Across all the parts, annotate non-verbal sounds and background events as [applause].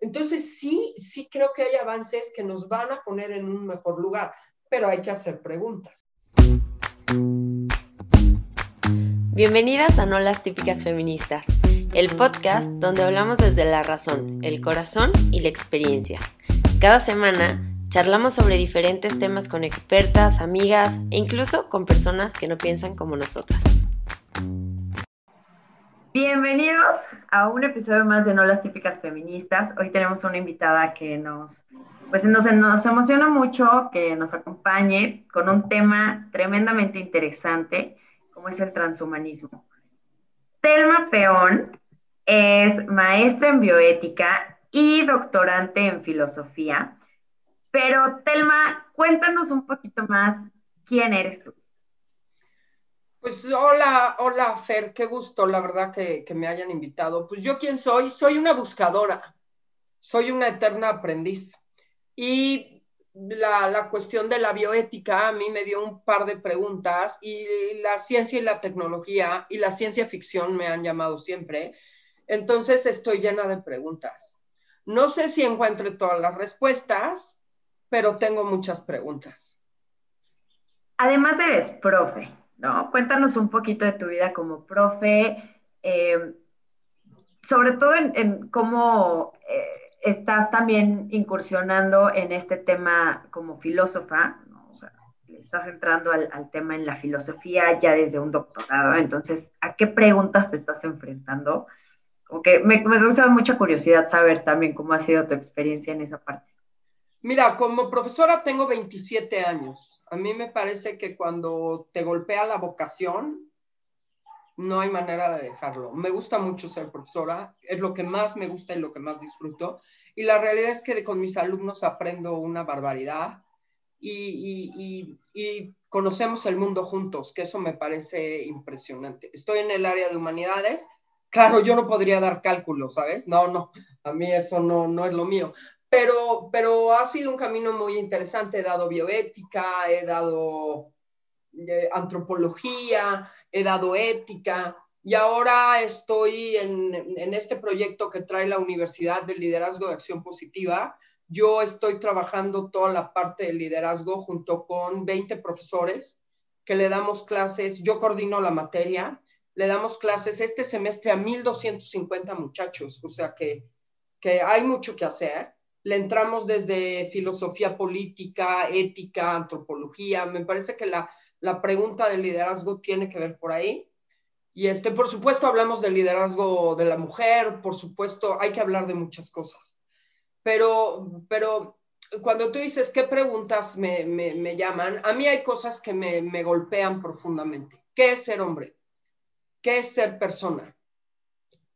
Entonces, sí, sí creo que hay avances que nos van a poner en un mejor lugar, pero hay que hacer preguntas. Bienvenidas a No las típicas feministas, el podcast donde hablamos desde la razón, el corazón y la experiencia. Cada semana charlamos sobre diferentes temas con expertas, amigas e incluso con personas que no piensan como nosotras. Bienvenidos a un episodio más de No las típicas feministas. Hoy tenemos una invitada que nos, pues nos, nos emociona mucho que nos acompañe con un tema tremendamente interesante, como es el transhumanismo. Telma Peón es maestra en bioética y doctorante en filosofía. Pero Telma, cuéntanos un poquito más quién eres tú. Pues hola, hola Fer, qué gusto, la verdad que, me hayan invitado. Pues yo quién soy, soy una buscadora, soy una eterna aprendiz. Y la, la, cuestión de la bioética a mí me dio un par de preguntas y la ciencia y la tecnología y la ciencia ficción me han llamado siempre. Entonces estoy llena de preguntas. No sé si encuentre todas las respuestas, pero tengo muchas preguntas. Además eres profe. ¿No? Cuéntanos un poquito de tu vida como profe, eh, sobre todo en, cómo eh, estás también incursionando en este tema como filósofa, ¿no? o sea, estás entrando al, tema en la filosofía ya desde un doctorado, entonces, ¿a qué preguntas te estás enfrentando? Porque me, me gusta mucha curiosidad saber también cómo ha sido tu experiencia en esa parte. Mira, como profesora tengo 27 años. A mí me parece que cuando te golpea la vocación, no hay manera de dejarlo. Me gusta mucho ser profesora, es lo que más me gusta y lo que más disfruto. Y la realidad es que con mis alumnos aprendo una barbaridad y, y, conocemos el mundo juntos, que eso me parece impresionante. Estoy en el área de humanidades. Claro, yo no podría dar cálculos, ¿sabes? No, no, a mí eso no, no es lo mío pero, pero ha sido un camino muy interesante. He dado bioética, he dado eh, antropología, he dado ética y ahora estoy en, en, este proyecto que trae la Universidad de Liderazgo de Acción Positiva. Yo estoy trabajando toda la parte del liderazgo junto con 20 profesores que le damos clases, yo coordino la materia, le damos clases este semestre a 1.250 muchachos, o sea que, que hay mucho que hacer le entramos desde filosofía política, ética, antropología. Me parece que la, pregunta del liderazgo tiene que ver por ahí. Y este, por supuesto, hablamos del liderazgo de la mujer, por supuesto, hay que hablar de muchas cosas. Pero, pero cuando tú dices qué preguntas me, llaman, a mí hay cosas que me, me golpean profundamente. ¿Qué es ser hombre? ¿Qué es ser persona?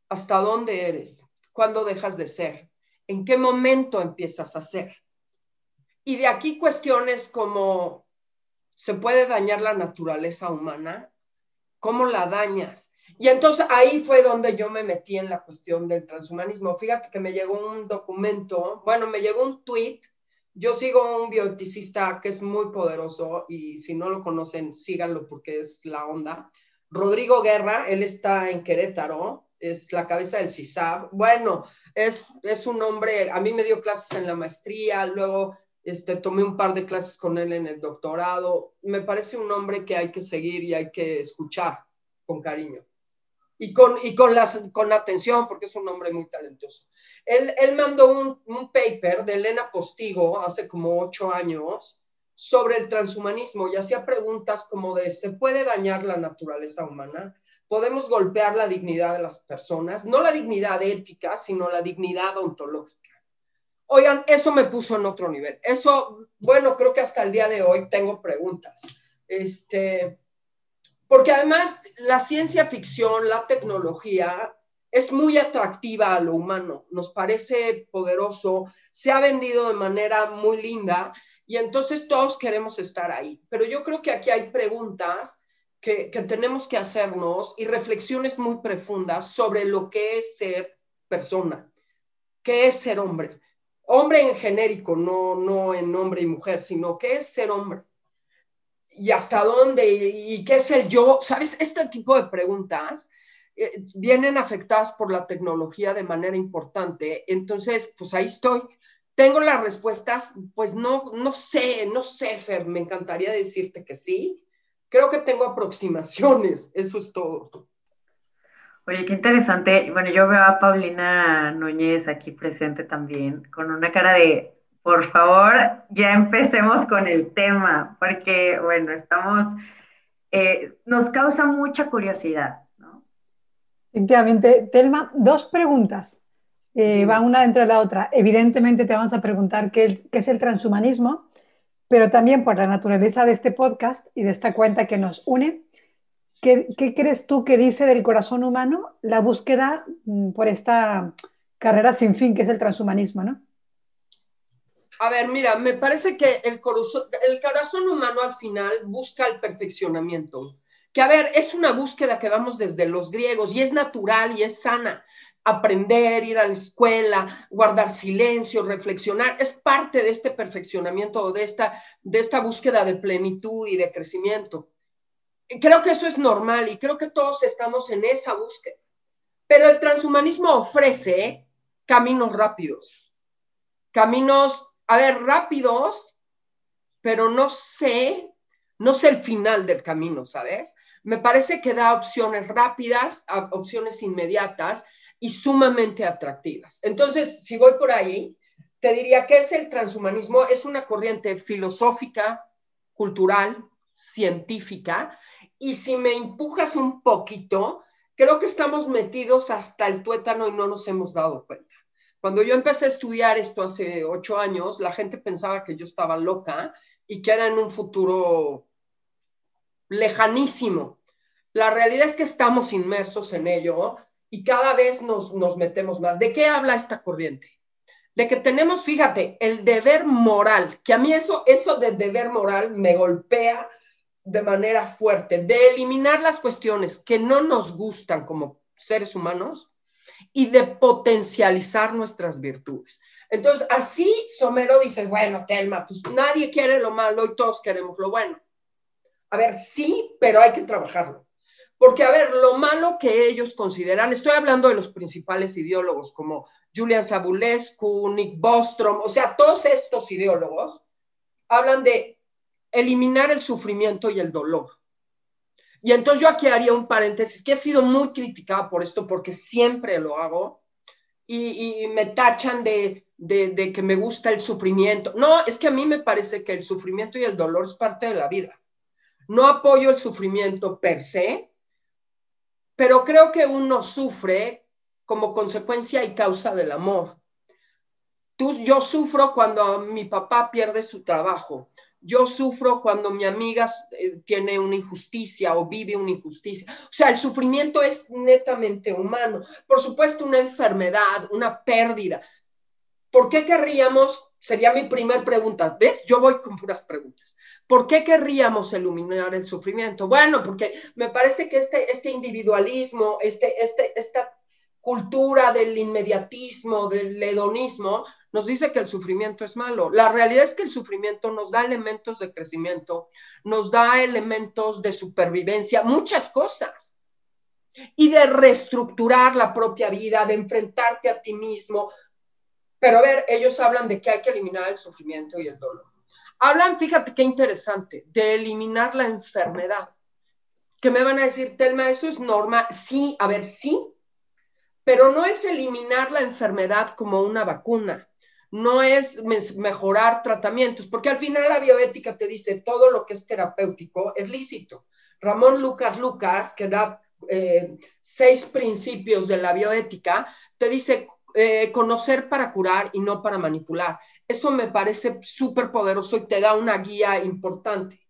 ¿Hasta dónde eres? ¿Cuándo dejas de ser? En qué momento empiezas a hacer. Y de aquí cuestiones como, ¿se puede dañar la naturaleza humana? ¿Cómo la dañas? Y entonces ahí fue donde yo me metí en la cuestión del transhumanismo. Fíjate que me llegó un documento, bueno, me llegó un tweet. Yo sigo un bioticista que es muy poderoso y si no lo conocen, síganlo porque es la onda. Rodrigo Guerra, él está en Querétaro, es la cabeza del CISAB. Bueno, es, es un hombre, a mí me dio clases en la maestría, luego este, tomé un par de clases con él en el doctorado. Me parece un hombre que hay que seguir y hay que escuchar con cariño. Y con, y con, las, con atención, porque es un hombre muy talentoso. Él, él mandó un, un, paper de Elena Postigo hace como ocho años sobre el transhumanismo y hacía preguntas como de, ¿se puede dañar la naturaleza humana? Podemos golpear la dignidad de las personas, no la dignidad ética, sino la dignidad ontológica. Oigan, eso me puso en otro nivel. Eso, bueno, creo que hasta el día de hoy tengo preguntas. Este, porque además la ciencia ficción, la tecnología, es muy atractiva a lo humano, nos parece poderoso, se ha vendido de manera muy linda y entonces todos queremos estar ahí. Pero yo creo que aquí hay preguntas que, tenemos que hacernos y reflexiones muy profundas sobre lo que es ser persona, qué es ser hombre. Hombre en genérico, no, no en hombre y mujer, sino qué es ser hombre. Y hasta dónde, y, qué es el yo. ¿Sabes? Este tipo de preguntas eh, vienen afectadas por la tecnología de manera importante. Entonces, pues ahí estoy. ¿Tengo las respuestas? Pues no, no sé, no sé, Fer, me encantaría decirte que sí. Creo que tengo aproximaciones, [laughs] eso es todo. Oye, qué interesante. Bueno, yo veo a Paulina Núñez aquí presente también, con una cara de, por favor, ya empecemos con el tema, porque, bueno, estamos, eh, nos causa mucha curiosidad, ¿no? Efectivamente. Telma, dos preguntas. Eh, va una dentro de la otra. Evidentemente te vamos a preguntar qué, qué, es el transhumanismo, pero también por la naturaleza de este podcast y de esta cuenta que nos une, ¿qué, qué crees tú que dice del corazón humano la búsqueda mm, por esta carrera sin fin que es el transhumanismo, ¿no? A ver, mira, me parece que el corazón, el corazón humano al final busca el perfeccionamiento. Que a ver, es una búsqueda que vamos desde los griegos y es natural y es sana aprender, ir a la escuela, guardar silencio, reflexionar, es parte de este perfeccionamiento o de esta, de esta búsqueda de plenitud y de crecimiento. Creo que eso es normal y creo que todos estamos en esa búsqueda. Pero el transhumanismo ofrece caminos rápidos, caminos, a ver, rápidos, pero no sé, no sé el final del camino, ¿sabes? Me parece que da opciones rápidas, opciones inmediatas, y sumamente atractivas. Entonces, si voy por ahí, te diría que es el transhumanismo, es una corriente filosófica, cultural, científica, y si me empujas un poquito, creo que estamos metidos hasta el tuétano y no nos hemos dado cuenta. Cuando yo empecé a estudiar esto hace ocho años, la gente pensaba que yo estaba loca y que era en un futuro lejanísimo. La realidad es que estamos inmersos en ello y cada vez nos, nos metemos más. ¿De qué habla esta corriente? De que tenemos, fíjate, el deber moral, que a mí eso, eso de deber moral me golpea de manera fuerte, de eliminar las cuestiones que no nos gustan como seres humanos y de potencializar nuestras virtudes. Entonces, así Somero dices, bueno, Telma, pues nadie quiere lo malo y todos queremos lo bueno. A ver, sí, pero hay que trabajarlo. Porque, a ver, lo malo que ellos consideran, estoy hablando de los principales ideólogos como Julian Sabulescu, Nick Bostrom, o sea, todos estos ideólogos hablan de eliminar el sufrimiento y el dolor. Y entonces yo aquí haría un paréntesis, que he sido muy criticada por esto porque siempre lo hago y, me tachan de, de que me gusta el sufrimiento. No, es que a mí me parece que el sufrimiento y el dolor es parte de la vida. No apoyo el sufrimiento per se, pero creo que uno sufre como consecuencia y causa del amor. Tú, yo sufro cuando mi papá pierde su trabajo. Yo sufro cuando mi amiga eh, tiene una injusticia o vive una injusticia. O sea, el sufrimiento es netamente humano. Por supuesto, una enfermedad, una pérdida. ¿Por qué querríamos? Sería mi primer pregunta. ¿Ves? Yo voy con puras preguntas. ¿Por qué querríamos iluminar el sufrimiento? Bueno, porque me parece que este, este individualismo, este, este, esta cultura del inmediatismo, del hedonismo, nos dice que el sufrimiento es malo. La realidad es que el sufrimiento nos da elementos de crecimiento, nos da elementos de supervivencia, muchas cosas. Y de reestructurar la propia vida, de enfrentarte a ti mismo. Pero a ver, ellos hablan de que hay que eliminar el sufrimiento y el dolor. Hablan, fíjate qué interesante, de eliminar la enfermedad. Que me van a decir, Telma, eso es normal. Sí, a ver, sí, pero no es eliminar la enfermedad como una vacuna, no es mejorar tratamientos, porque al final la bioética te dice todo lo que es terapéutico es lícito. Ramón Lucas Lucas, que da eh, seis principios de la bioética, te dice eh, conocer para curar y no para manipular. Eso me parece súper poderoso y te da una guía importante.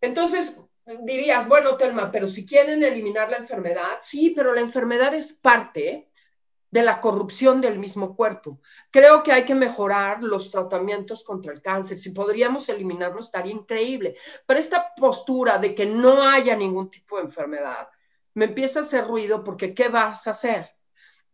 Entonces, dirías, bueno, Telma, pero si quieren eliminar la enfermedad, sí, pero la enfermedad es parte de la corrupción del mismo cuerpo. Creo que hay que mejorar los tratamientos contra el cáncer. Si podríamos eliminarlo, estaría increíble. Pero esta postura de que no haya ningún tipo de enfermedad me empieza a hacer ruido porque ¿qué vas a hacer?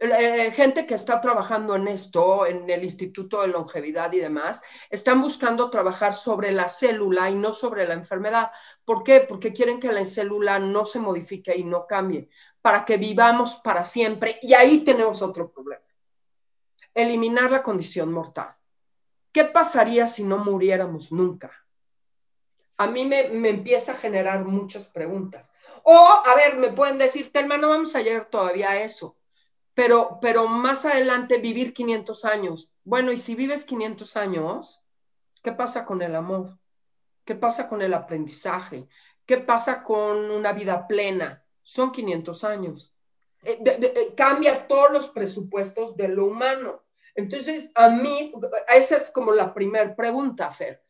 Eh, gente que está trabajando en esto, en el Instituto de Longevidad y demás, están buscando trabajar sobre la célula y no sobre la enfermedad. ¿Por qué? Porque quieren que la célula no se modifique y no cambie. para que vivamos para siempre. Y ahí tenemos otro problema. Eliminar la condición mortal. ¿Qué pasaría si no muriéramos nunca? A mí me, empieza a generar muchas preguntas. O, a ver, me pueden decir, Telma, no vamos a llegar todavía a eso, pero, pero más adelante vivir 500 años. Bueno, y si vives 500 años, ¿qué pasa con el amor? ¿Qué pasa con el aprendizaje? ¿Qué pasa con una vida plena? Son 500 años. Eh, eh, cambia todos los presupuestos de lo humano. Entonces, a mí, esa es como la primera pregunta, Fer.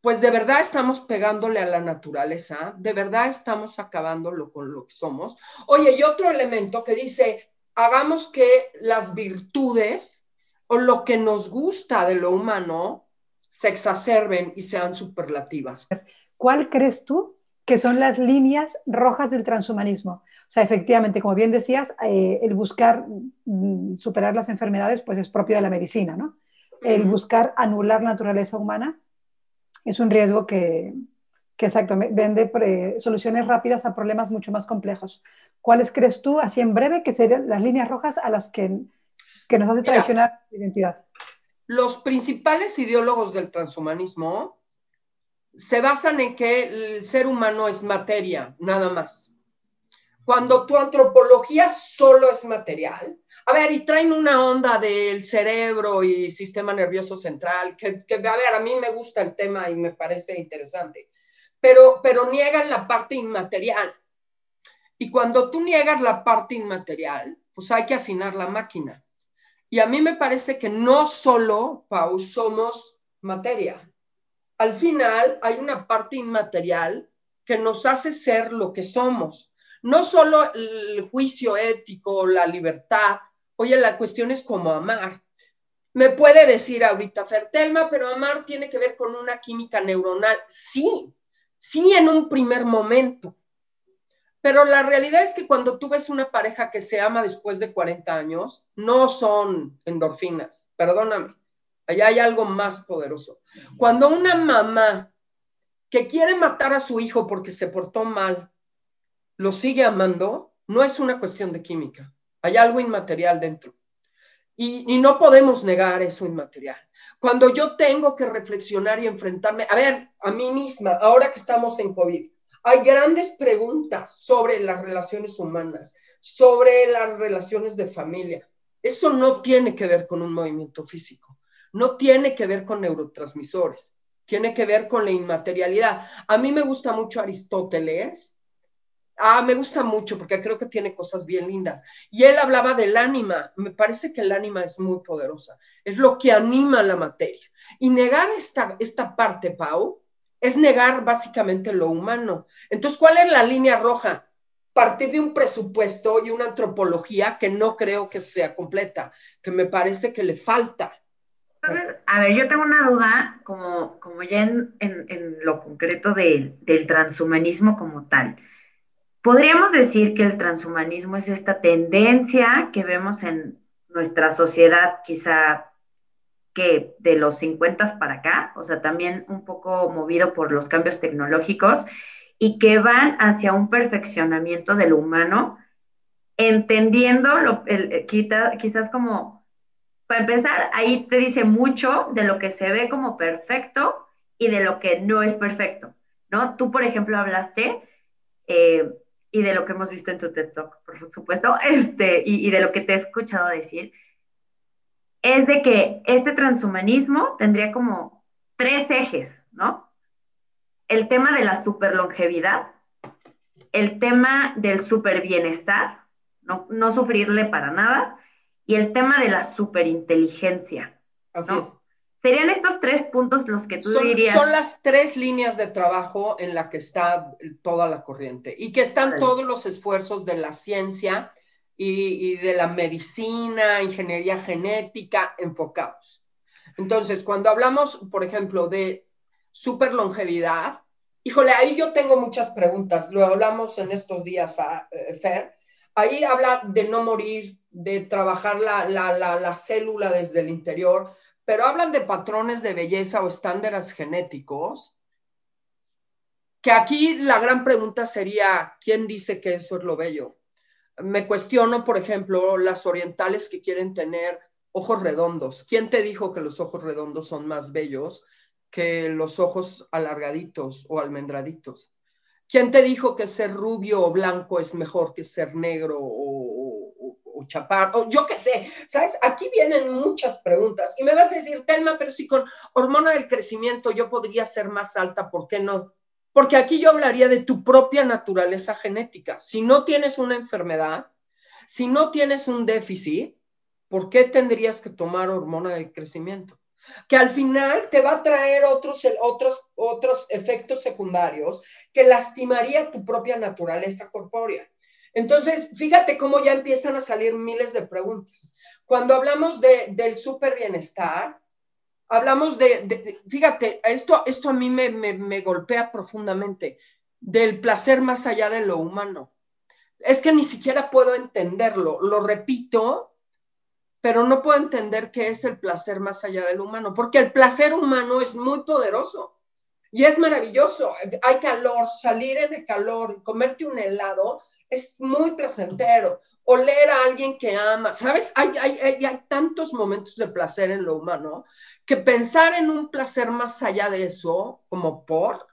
Pues de verdad estamos pegándole a la naturaleza, de verdad estamos acabándolo con lo que somos. Oye, y otro elemento que dice, hagamos que las virtudes o lo que nos gusta de lo humano se exacerben y sean superlativas. ¿Cuál crees tú que son las líneas rojas del transhumanismo. O sea, efectivamente, como bien decías, eh, el buscar mm, superar las enfermedades pues es propio de la medicina, ¿no? El buscar anular la naturaleza humana es un riesgo que, que exacto, vende eh, soluciones rápidas a problemas mucho más complejos. ¿Cuáles crees tú, así en breve, que serían las líneas rojas a las que, que nos hace traicionar la identidad? Los principales ideólogos del transhumanismo se basan en que el ser humano es materia, nada más. Cuando tu antropología solo es material, a ver, y traen una onda del cerebro y sistema nervioso central, que, a ver, a mí me gusta el tema y me parece interesante, pero, pero niegan la parte inmaterial. Y cuando tú niegas la parte inmaterial, pues hay que afinar la máquina. Y a mí me parece que no solo, Pau, somos materia al final hay una parte inmaterial que nos hace ser lo que somos. No solo el juicio ético, la libertad. Oye, la cuestión es cómo amar. Me puede decir ahorita Fertelma, pero amar tiene que ver con una química neuronal. Sí, sí en un primer momento. Pero la realidad es que cuando tú ves una pareja que se ama después de 40 años, no son endorfinas, perdóname. Allá hay algo más poderoso. Cuando una mamá que quiere matar a su hijo porque se portó mal, lo sigue amando, no es una cuestión de química. Hay algo inmaterial dentro. Y, no podemos negar eso inmaterial. Cuando yo tengo que reflexionar y enfrentarme, a ver, a mí misma, ahora que estamos en COVID, hay grandes preguntas sobre las relaciones humanas, sobre las relaciones de familia. Eso no tiene que ver con un movimiento físico no tiene que ver con neurotransmisores, tiene que ver con la inmaterialidad. A mí me gusta mucho Aristóteles. Ah, me gusta mucho porque creo que tiene cosas bien lindas. Y él hablaba del ánima. Me parece que el ánima es muy poderosa. Es lo que anima la materia. Y negar esta, esta parte, Pau, es negar básicamente lo humano. Entonces, ¿cuál es la línea roja? Partir de un presupuesto y una antropología que no creo que sea completa, que me parece que le falta. Entonces, a ver, yo tengo una duda, como, como ya en, en, lo concreto del transhumanismo como tal. ¿Podríamos decir que el transhumanismo es esta tendencia que vemos en nuestra sociedad, quizá que de los 50 para acá, o sea, también un poco movido por los cambios tecnológicos y que van hacia un perfeccionamiento de lo humano, entendiendo lo, el, quizás como para empezar, ahí te dice mucho de lo que se ve como perfecto y de lo que no es perfecto, ¿no? Tú, por ejemplo, hablaste eh, y de lo que hemos visto en tu TED Talk, por supuesto, [laughs] este, y, y de lo que te he escuchado decir, es de que este transhumanismo tendría como tres ejes, ¿no? El tema de la superlongevidad, el tema del super bienestar, no, no sufrirle para nada, y el tema de la superinteligencia. Así es. ¿Serían estos tres puntos los que tú dirías? Son las tres líneas de trabajo en la que está toda la corriente y que están todos los esfuerzos de la ciencia y, y, de la medicina, ingeniería genética enfocados. Entonces, cuando hablamos, por ejemplo, de superlongevidad, híjole, ahí yo tengo muchas preguntas. Lo hablamos en estos días, eh, Fer. Ahí habla de no morir, de trabajar la, célula desde el interior, pero hablan de patrones de belleza o estándares genéticos, que aquí la gran pregunta sería, ¿quién dice que eso es lo bello? me cuestiono, por ejemplo, las orientales que quieren tener ojos redondos. ¿Quién te dijo que los ojos redondos son más bellos que los ojos alargaditos o almendraditos? ¿Quién te dijo que ser rubio o blanco es mejor que ser negro o, o, chapar? O yo qué sé, ¿sabes? Aquí vienen muchas preguntas y me vas a decir, Telma, pero si con hormona del crecimiento yo podría ser más alta, ¿por qué no? Porque aquí yo hablaría de tu propia naturaleza genética. Si no tienes una enfermedad, si no tienes un déficit, ¿por qué tendrías que tomar hormona del crecimiento? Que al final te va a traer otros, otros, otros efectos secundarios que lastimaría tu propia naturaleza corpórea. Entonces, fíjate cómo ya empiezan a salir miles de preguntas. Cuando hablamos de, del super bienestar, hablamos de, fíjate, esto, esto a mí me, me, golpea profundamente, del placer más allá de lo humano. Es que ni siquiera puedo entenderlo, lo repito, pero no puedo entender qué es el placer más allá del humano, porque el placer humano es muy poderoso y es maravilloso. Hay calor, salir en el calor, comerte un helado es muy placentero. Oler a alguien que ama, ¿sabes? Hay, hay, hay tantos momentos de placer en lo humano que pensar en un placer más allá de eso, como por,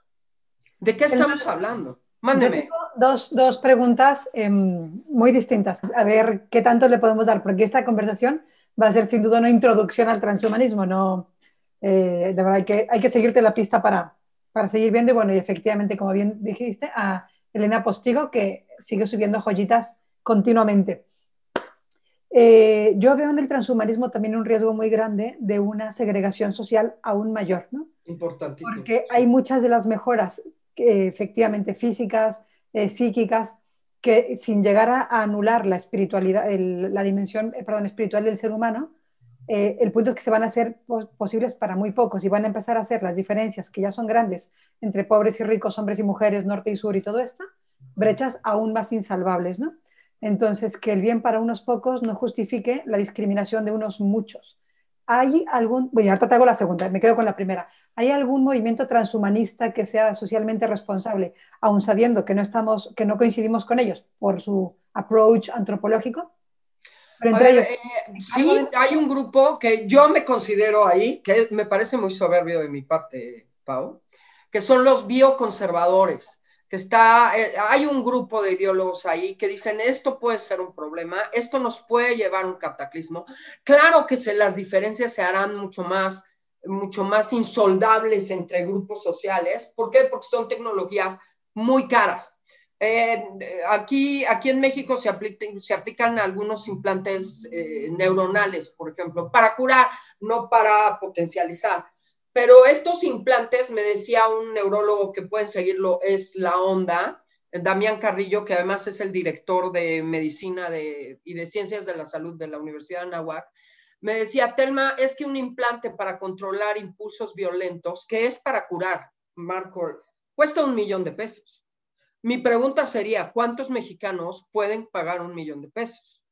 ¿de qué estamos hablando? Mándeme. Dos, dos, preguntas em, muy distintas. A ver qué tanto le podemos dar, porque esta conversación va a ser sin duda una introducción al transhumanismo. No, eh, de verdad, hay que, hay que seguirte la pista para, para seguir viendo. Y bueno, y efectivamente, como bien dijiste, a Elena Postigo, que sigue subiendo joyitas continuamente. Eh, yo veo en el transhumanismo también un riesgo muy grande de una segregación social aún mayor, ¿no? Importantísimo. Porque hay muchas de las mejoras, efectivamente físicas, eh, psíquicas, que sin llegar a, anular la espiritualidad, la dimensión, eh, perdón, espiritual del ser humano, el punto es que se van a hacer posibles para muy pocos y van a empezar a hacer las diferencias que ya son grandes entre pobres y ricos, hombres y mujeres, norte y sur y todo esto, brechas aún más insalvables, ¿no? Entonces, que el bien para unos pocos no justifique la discriminación de unos muchos. ¿Hay algún, bueno, hago la segunda, me quedo con la primera. ¿Hay algún movimiento transhumanista que sea socialmente responsable, aun sabiendo que no, estamos, que no coincidimos con ellos por su approach antropológico? Eh, sí, hay un grupo que yo me considero ahí, que me parece muy soberbio de mi parte, Pau, que son los bioconservadores que está, eh, hay un grupo de ideólogos ahí que dicen esto puede ser un problema, esto nos puede llevar a un cataclismo. Claro que se, las diferencias se harán mucho más, mucho más insoldables entre grupos sociales. ¿Por qué? Porque son tecnologías muy caras. Eh, aquí, aquí en México se, se aplican algunos implantes eh, neuronales, por ejemplo, para curar, no para potencializar. Pero estos implantes, me decía un neurólogo que pueden seguirlo, es la onda, Damián Carrillo, que además es el director de medicina y de ciencias de la salud de la Universidad de Anáhuac, me decía, Telma, es que un implante para controlar impulsos violentos, que es para curar, Marco, cuesta un millón de pesos. Mi pregunta sería, ¿cuántos mexicanos pueden pagar un millón de pesos?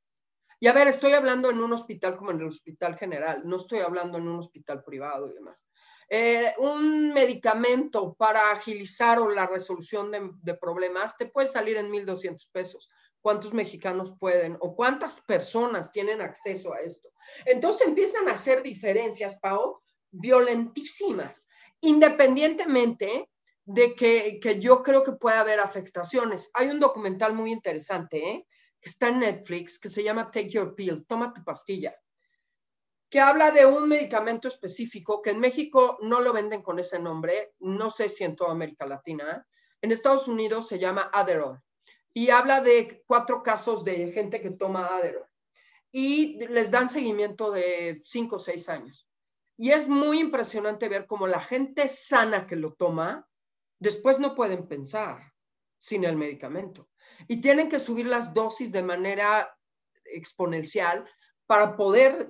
Y a ver, estoy hablando en un hospital como en el Hospital General, no estoy hablando en un hospital privado y demás. Eh, un medicamento para agilizar o la resolución de, problemas te puede salir en 1.200 pesos. ¿Cuántos mexicanos pueden o cuántas personas tienen acceso a esto? Entonces empiezan a hacer diferencias, Pau, violentísimas, independientemente de que, que yo creo que puede haber afectaciones. Hay un documental muy interesante, ¿eh? que está en Netflix, que se llama Take Your Pill, toma tu pastilla que habla de un medicamento específico que en México no lo venden con ese nombre, no sé si en toda América Latina. En Estados Unidos se llama Adderall y habla de cuatro casos de gente que toma Adderall y les dan seguimiento de cinco o seis años. Y es muy impresionante ver cómo la gente sana que lo toma, después no pueden pensar sin el medicamento. Y tienen que subir las dosis de manera exponencial para poder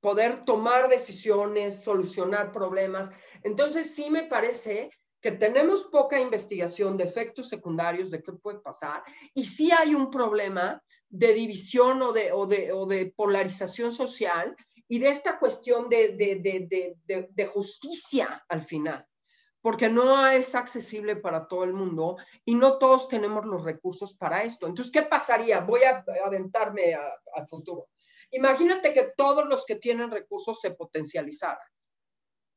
poder tomar decisiones, solucionar problemas. Entonces, sí me parece que tenemos poca investigación de efectos secundarios, de qué puede pasar, y sí hay un problema de división o de, o de, polarización social y de esta cuestión de, de, justicia al final. Porque no es accesible para todo el mundo y no todos tenemos los recursos para esto. Entonces, ¿qué pasaría? Voy a aventarme al futuro. Imagínate que todos los que tienen recursos se potencializaran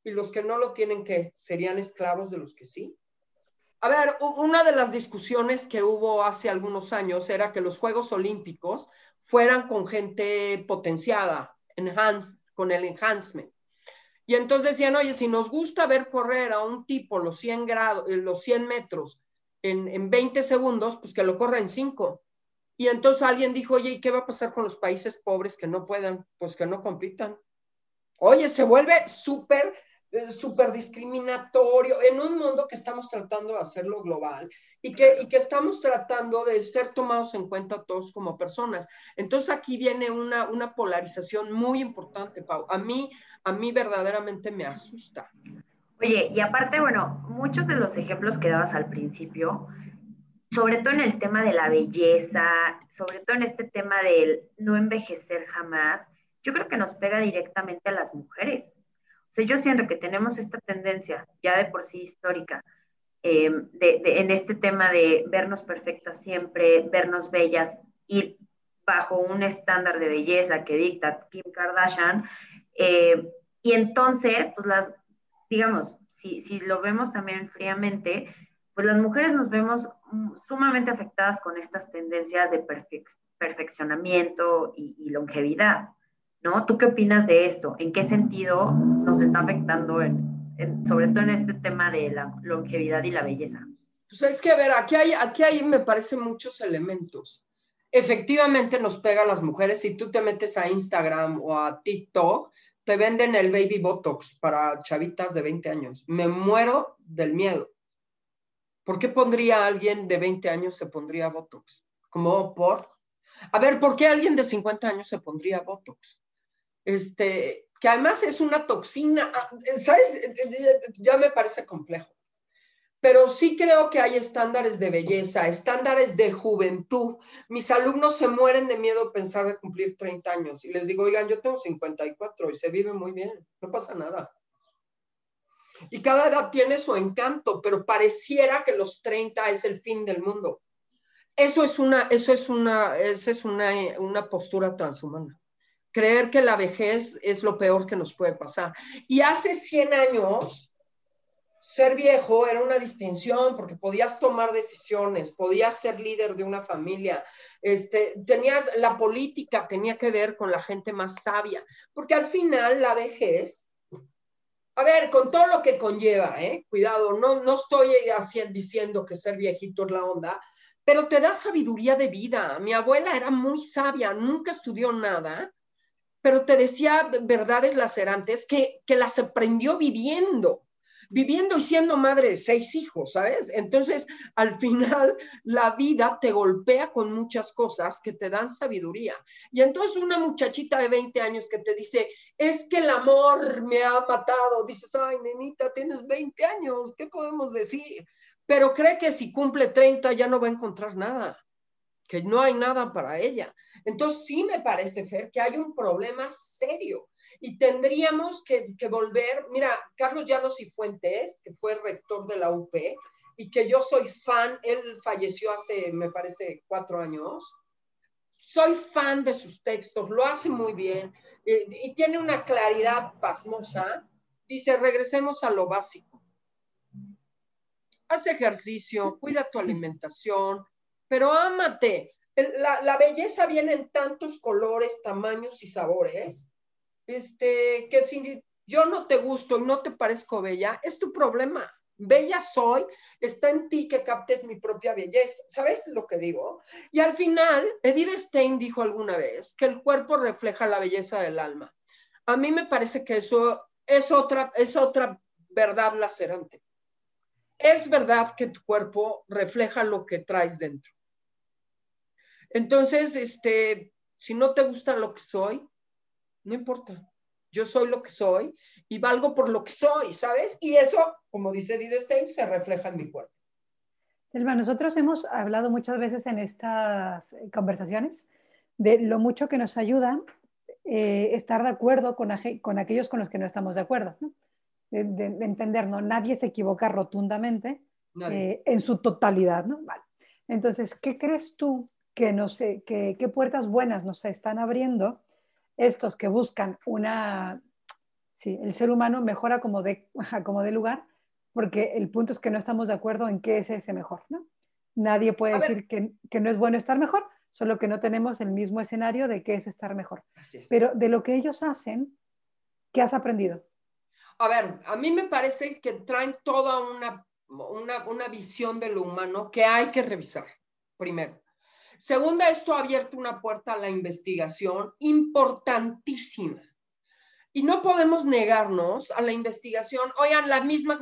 y los que no lo tienen, que serían esclavos de los que sí. A ver, una de las discusiones que hubo hace algunos años era que los Juegos Olímpicos fueran con gente potenciada, enhance, con el enhancement. Y entonces decían, oye, si nos gusta ver correr a un tipo los 100, grados, eh, los 100 metros en, en 20 segundos, pues que lo corra en 5. Y entonces alguien dijo, oye, ¿y qué va a pasar con los países pobres que no puedan? Pues que no compitan. Oye, se vuelve súper eh, súper discriminatorio en un mundo que estamos tratando de hacerlo global y que, y que estamos tratando de ser tomados en cuenta todos como personas. Entonces aquí viene una, una polarización muy importante, Pau. A mí, a mí verdaderamente me asusta. Oye, y aparte, bueno, muchos de los ejemplos que dabas al principio, sobre todo en el tema de la belleza, sobre todo en este tema del no envejecer jamás, yo creo que nos pega directamente a las mujeres yo siento que tenemos esta tendencia ya de por sí histórica eh, en este tema de vernos perfectas siempre, vernos bellas, ir bajo un estándar de belleza que dicta Kim Kardashian. Eh, y entonces, pues las, digamos, si, si lo vemos también fríamente, pues las mujeres nos vemos sumamente afectadas con estas tendencias de perfeccionamiento y longevidad. ¿No? ¿Tú qué opinas de esto? ¿En qué sentido nos está afectando, sobre todo en este tema de la longevidad y la belleza? Pues es que, a ver, aquí hay, aquí hay, me parecen muchos elementos. Efectivamente nos pega a las mujeres. Si tú te metes a Instagram o a TikTok, te venden el baby botox para chavitas de 20 años. Me muero del miedo. ¿Por qué pondría alguien de 20 años se pondría botox? Como por. A ver, ¿por qué alguien de 50 años se pondría botox? Este, que además es una toxina, ah, ¿sabes? Ya me parece complejo. Pero sí creo que hay estándares de belleza, estándares de juventud. Mis alumnos se mueren de miedo pensar de cumplir 30 años y les digo, oigan, yo tengo 54 y se vive muy bien, no pasa nada. Y cada edad tiene su encanto, pero pareciera que los 30 es el fin del mundo. Eso es una, eso es una, esa es una, una postura transhumana creer que la vejez es lo peor que nos puede pasar. Y hace 100 años, ser viejo era una distinción porque podías tomar decisiones, podías ser líder de una familia, este, tenías, la política tenía que ver con la gente más sabia, porque al final la vejez, a ver, con todo lo que conlleva, ¿eh? cuidado, no, no estoy diciendo que ser viejito es la onda, pero te da sabiduría de vida. Mi abuela era muy sabia, nunca estudió nada, pero te decía verdades lacerantes que, que las aprendió viviendo, viviendo y siendo madre de seis hijos, ¿sabes? Entonces, al final, la vida te golpea con muchas cosas que te dan sabiduría. Y entonces una muchachita de 20 años que te dice, es que el amor me ha matado, dices, ay, nenita, tienes 20 años, ¿qué podemos decir? Pero cree que si cumple 30 ya no va a encontrar nada que no hay nada para ella. Entonces sí me parece, Fer, que hay un problema serio y tendríamos que, volver, mira, Carlos Llanos y Fuentes, que fue rector de la UP y que yo soy fan, él falleció hace, me parece, cuatro años. Soy fan de sus textos, lo hace muy bien eh, y tiene una claridad pasmosa. Dice, regresemos a lo básico. Haz ejercicio, cuida tu [laughs] alimentación, pero ámate. La, belleza viene en tantos colores, tamaños y sabores, este, que si yo no te gusto y no te parezco bella, es tu problema. Bella soy, está en ti que captes mi propia belleza. ¿Sabes lo que digo? Y al final, Edith Stein dijo alguna vez que el cuerpo refleja la belleza del alma. A mí me parece que eso es otra, es otra verdad lacerante. Es verdad que tu cuerpo refleja lo que traes dentro. Entonces, este, si no te gusta lo que soy, no importa. Yo soy lo que soy y valgo por lo que soy, ¿sabes? Y eso, como dice Dide Stein, se refleja en mi cuerpo. Elma, nosotros hemos hablado muchas veces en estas conversaciones de lo mucho que nos ayuda eh, estar de acuerdo con, con, aquellos con los que no estamos de acuerdo. de, entender, ¿no? Nadie se equivoca rotundamente eh, en su totalidad, ¿no? Vale. Entonces, ¿qué crees tú que no sé, qué puertas buenas nos están abriendo estos que buscan una, sí, el ser humano mejora como de, [laughs] como de lugar, porque el punto es que no estamos de acuerdo en qué es ese mejor, ¿no? Nadie puede decir que, que, no es bueno estar mejor, solo que no tenemos el mismo escenario de qué es estar mejor. Pero de lo que ellos hacen, ¿qué has aprendido? A ver, a mí me parece que traen toda una, una, una visión de lo humano que hay que revisar, primero. Segunda, esto ha abierto una puerta a la investigación importantísima. Y no podemos negarnos a la investigación. Oigan, la misma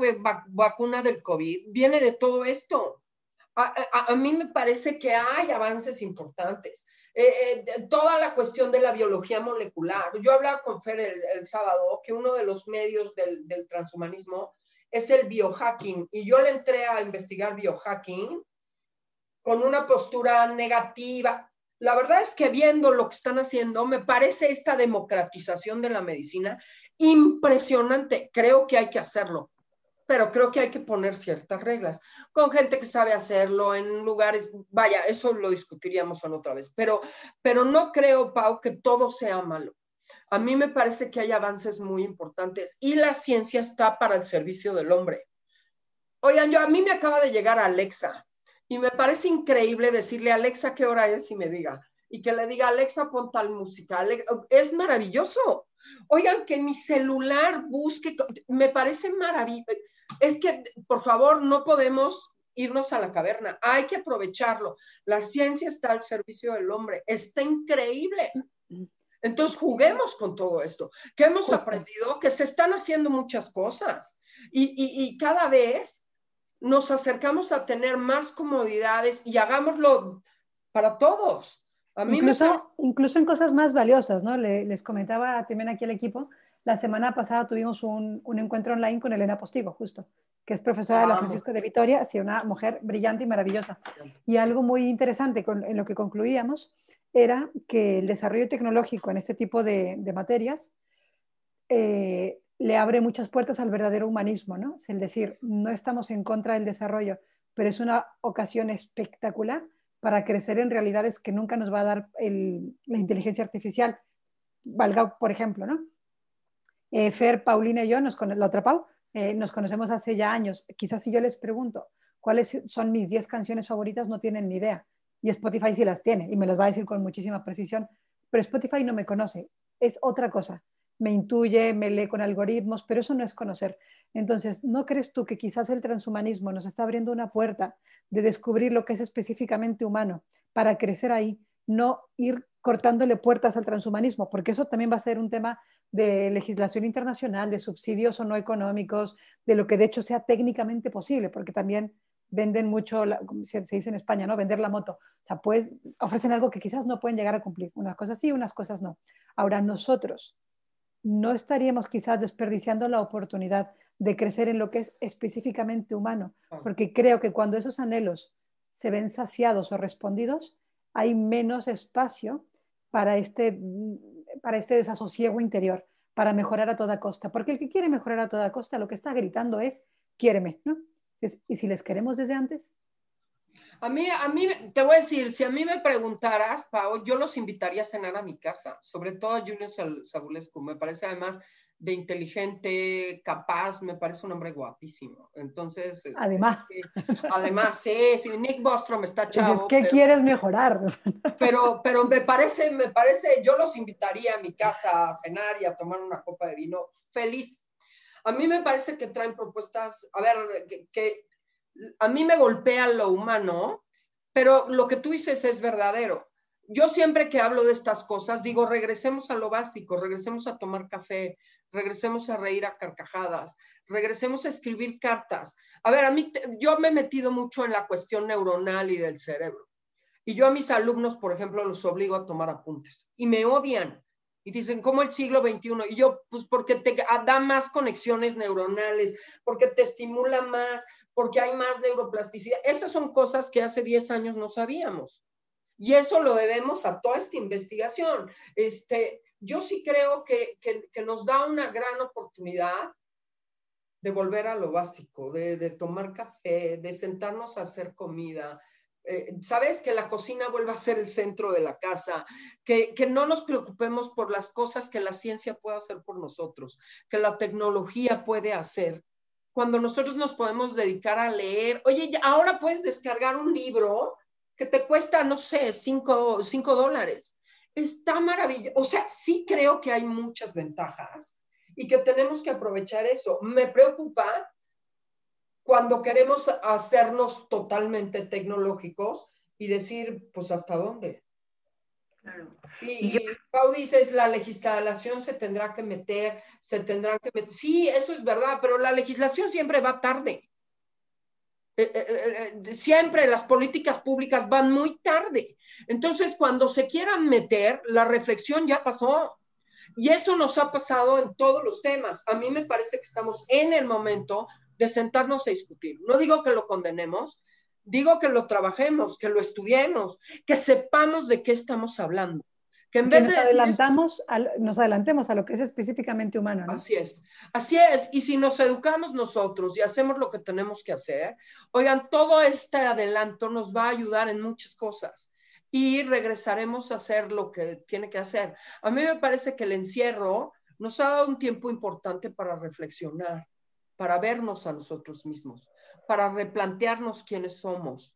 vacuna del COVID viene de todo esto. A, mí me parece que hay avances importantes. Eh, eh, toda la cuestión de la biología molecular. Yo hablaba con Fer el, sábado que uno de los medios del, del transhumanismo es el biohacking y yo le entré a investigar biohacking con una postura negativa. La verdad es que viendo lo que están haciendo, me parece esta democratización de la medicina impresionante. Creo que hay que hacerlo, pero creo que hay que poner ciertas reglas con gente que sabe hacerlo en lugares, vaya, eso lo discutiríamos otra vez, pero, pero no creo, Pau, que todo sea malo. A mí me parece que hay avances muy importantes y la ciencia está para el servicio del hombre. Oigan, yo a mí me acaba de llegar Alexa y me parece increíble decirle a Alexa qué hora es y me diga. Y que le diga, Alexa, pon tal música. Es maravilloso. Oigan, que mi celular busque, me parece maravilloso. Es que, por favor, no podemos irnos a la caverna. Hay que aprovecharlo. La ciencia está al servicio del hombre. Está increíble. Entonces, juguemos con todo esto. Que hemos aprendido que se están haciendo muchas cosas. Y, y cada vez nos acercamos a tener más comodidades y hagámoslo para todos. A mí incluso, incluso en cosas más valiosas, ¿no? les comentaba también aquí el equipo, la semana pasada tuvimos un, un, encuentro online con Elena Postigo, justo, que es profesora de la Francisco de Vitoria, así una mujer brillante y maravillosa. Y algo muy interesante con, en lo que concluíamos era que el desarrollo tecnológico en este tipo de, de materias eh, le abre muchas puertas al verdadero humanismo, ¿no? Es decir, no estamos en contra del desarrollo, pero es una ocasión espectacular para crecer en realidades que nunca nos va a dar la inteligencia artificial. Valga, por ejemplo, ¿no? Eh, Fer, Paulina y yo, nos la otra Pau, eh, nos conocemos hace ya años. Quizás si yo les pregunto cuáles son mis 10 canciones favoritas, no tienen ni idea. Y Spotify sí las tiene y me las va a decir con muchísima precisión. Pero Spotify no me conoce, es otra cosa me intuye, me lee con algoritmos, pero eso no es conocer. Entonces, ¿no crees tú que quizás el transhumanismo nos está abriendo una puerta de descubrir lo que es específicamente humano para crecer ahí, no ir cortándole puertas al transhumanismo, porque eso también va a ser un tema de legislación internacional, de subsidios o no económicos, de lo que de hecho sea técnicamente posible, porque también venden mucho, como se dice en España, ¿no? Vender la moto. O sea, pues ofrecen algo que quizás no pueden llegar a cumplir. Unas cosas sí, unas cosas no. Ahora, nosotros, no estaríamos quizás desperdiciando la oportunidad de crecer en lo que es específicamente humano, porque creo que cuando esos anhelos se ven saciados o respondidos, hay menos espacio para este, para este desasosiego interior, para mejorar a toda costa, porque el que quiere mejorar a toda costa lo que está gritando es, quiéreme, ¿no? y si les queremos desde antes, a mí, a mí, te voy a decir, si a mí me preguntaras, Pau, yo los invitaría a cenar a mi casa, sobre todo a Julio Sabulescu. Me parece además de inteligente, capaz, me parece un hombre guapísimo. Entonces. Este, además. además, sí, sí, Nick Bostrom está chavo. ¿Qué quieres mejorar? Pero, pero me parece, me parece, yo los invitaría a mi casa a cenar y a tomar una copa de vino feliz. A mí me parece que traen propuestas, a ver, que a mí me golpea lo humano, pero lo que tú dices es verdadero. Yo siempre que hablo de estas cosas digo, regresemos a lo básico, regresemos a tomar café, regresemos a reír a carcajadas, regresemos a escribir cartas. A ver, a mí, yo me he metido mucho en la cuestión neuronal y del cerebro. Y yo a mis alumnos, por ejemplo, los obligo a tomar apuntes y me odian. Y dicen, ¿cómo el siglo XXI? Y yo, pues porque te da más conexiones neuronales, porque te estimula más, porque hay más neuroplasticidad. Esas son cosas que hace 10 años no sabíamos. Y eso lo debemos a toda esta investigación. Este, yo sí creo que, que, nos da una gran oportunidad de volver a lo básico, de, tomar café, de sentarnos a hacer comida, eh, ¿sabes? Que la cocina vuelva a ser el centro de la casa, que, que, no nos preocupemos por las cosas que la ciencia puede hacer por nosotros, que la tecnología puede hacer. Cuando nosotros nos podemos dedicar a leer, oye, ahora puedes descargar un libro que te cuesta, no sé, cinco, cinco dólares. Está maravilloso. O sea, sí creo que hay muchas ventajas y que tenemos que aprovechar eso. Me preocupa cuando queremos hacernos totalmente tecnológicos y decir, pues, ¿hasta dónde? Y, Pau dices, la legislación se tendrá que meter, se tendrá que meter. Sí, eso es verdad, pero la legislación siempre va tarde. Eh, eh, eh, siempre las políticas públicas van muy tarde. Entonces, cuando se quieran meter, la reflexión ya pasó. Y eso nos ha pasado en todos los temas. A mí me parece que estamos en el momento de sentarnos a discutir. No digo que lo condenemos, digo que lo trabajemos, que lo estudiemos, que sepamos de qué estamos hablando. Que en vez nos de adelantamos nos adelantemos a lo que es específicamente humano. Así es, así es. Y si nos educamos nosotros y hacemos lo que tenemos que hacer, oigan, todo este adelanto nos va a ayudar en muchas cosas y regresaremos a hacer lo que tiene que hacer. A mí me parece que el encierro nos ha dado un tiempo importante para reflexionar, para vernos a nosotros mismos, para replantearnos quiénes somos.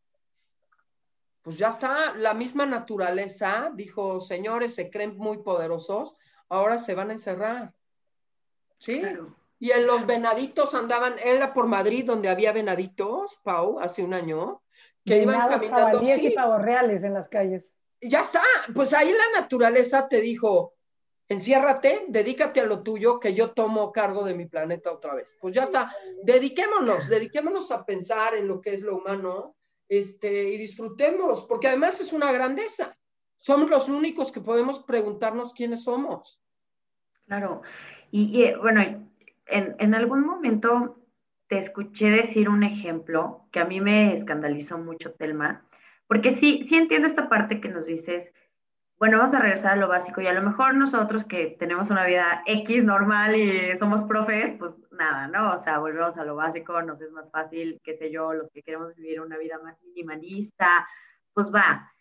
Pues ya está, la misma naturaleza dijo, señores, se creen muy poderosos, ahora se van a encerrar. ¿Sí? Y en los venaditos andaban, era por Madrid donde había venaditos, Pau, hace un año, que iban caminando. Sí. y pavos reales en las calles. Ya está, pues ahí la naturaleza te dijo, enciérrate, dedícate a lo tuyo, que yo tomo cargo de mi planeta otra vez. Pues ya está, dediquémonos, dediquémonos a pensar en lo que es lo humano este, y disfrutemos, porque además es una grandeza. Somos los únicos que podemos preguntarnos quiénes somos. Claro, y, y bueno, en, en algún momento te escuché decir un ejemplo que a mí me escandalizó mucho, Telma, porque sí, sí entiendo esta parte que nos dices, bueno, vamos a regresar a lo básico y a lo mejor nosotros que tenemos una vida X normal y somos profes, pues nada, ¿no? O sea, volvemos a lo básico, nos es más fácil, qué sé yo, los que queremos vivir una vida más minimalista, pues va.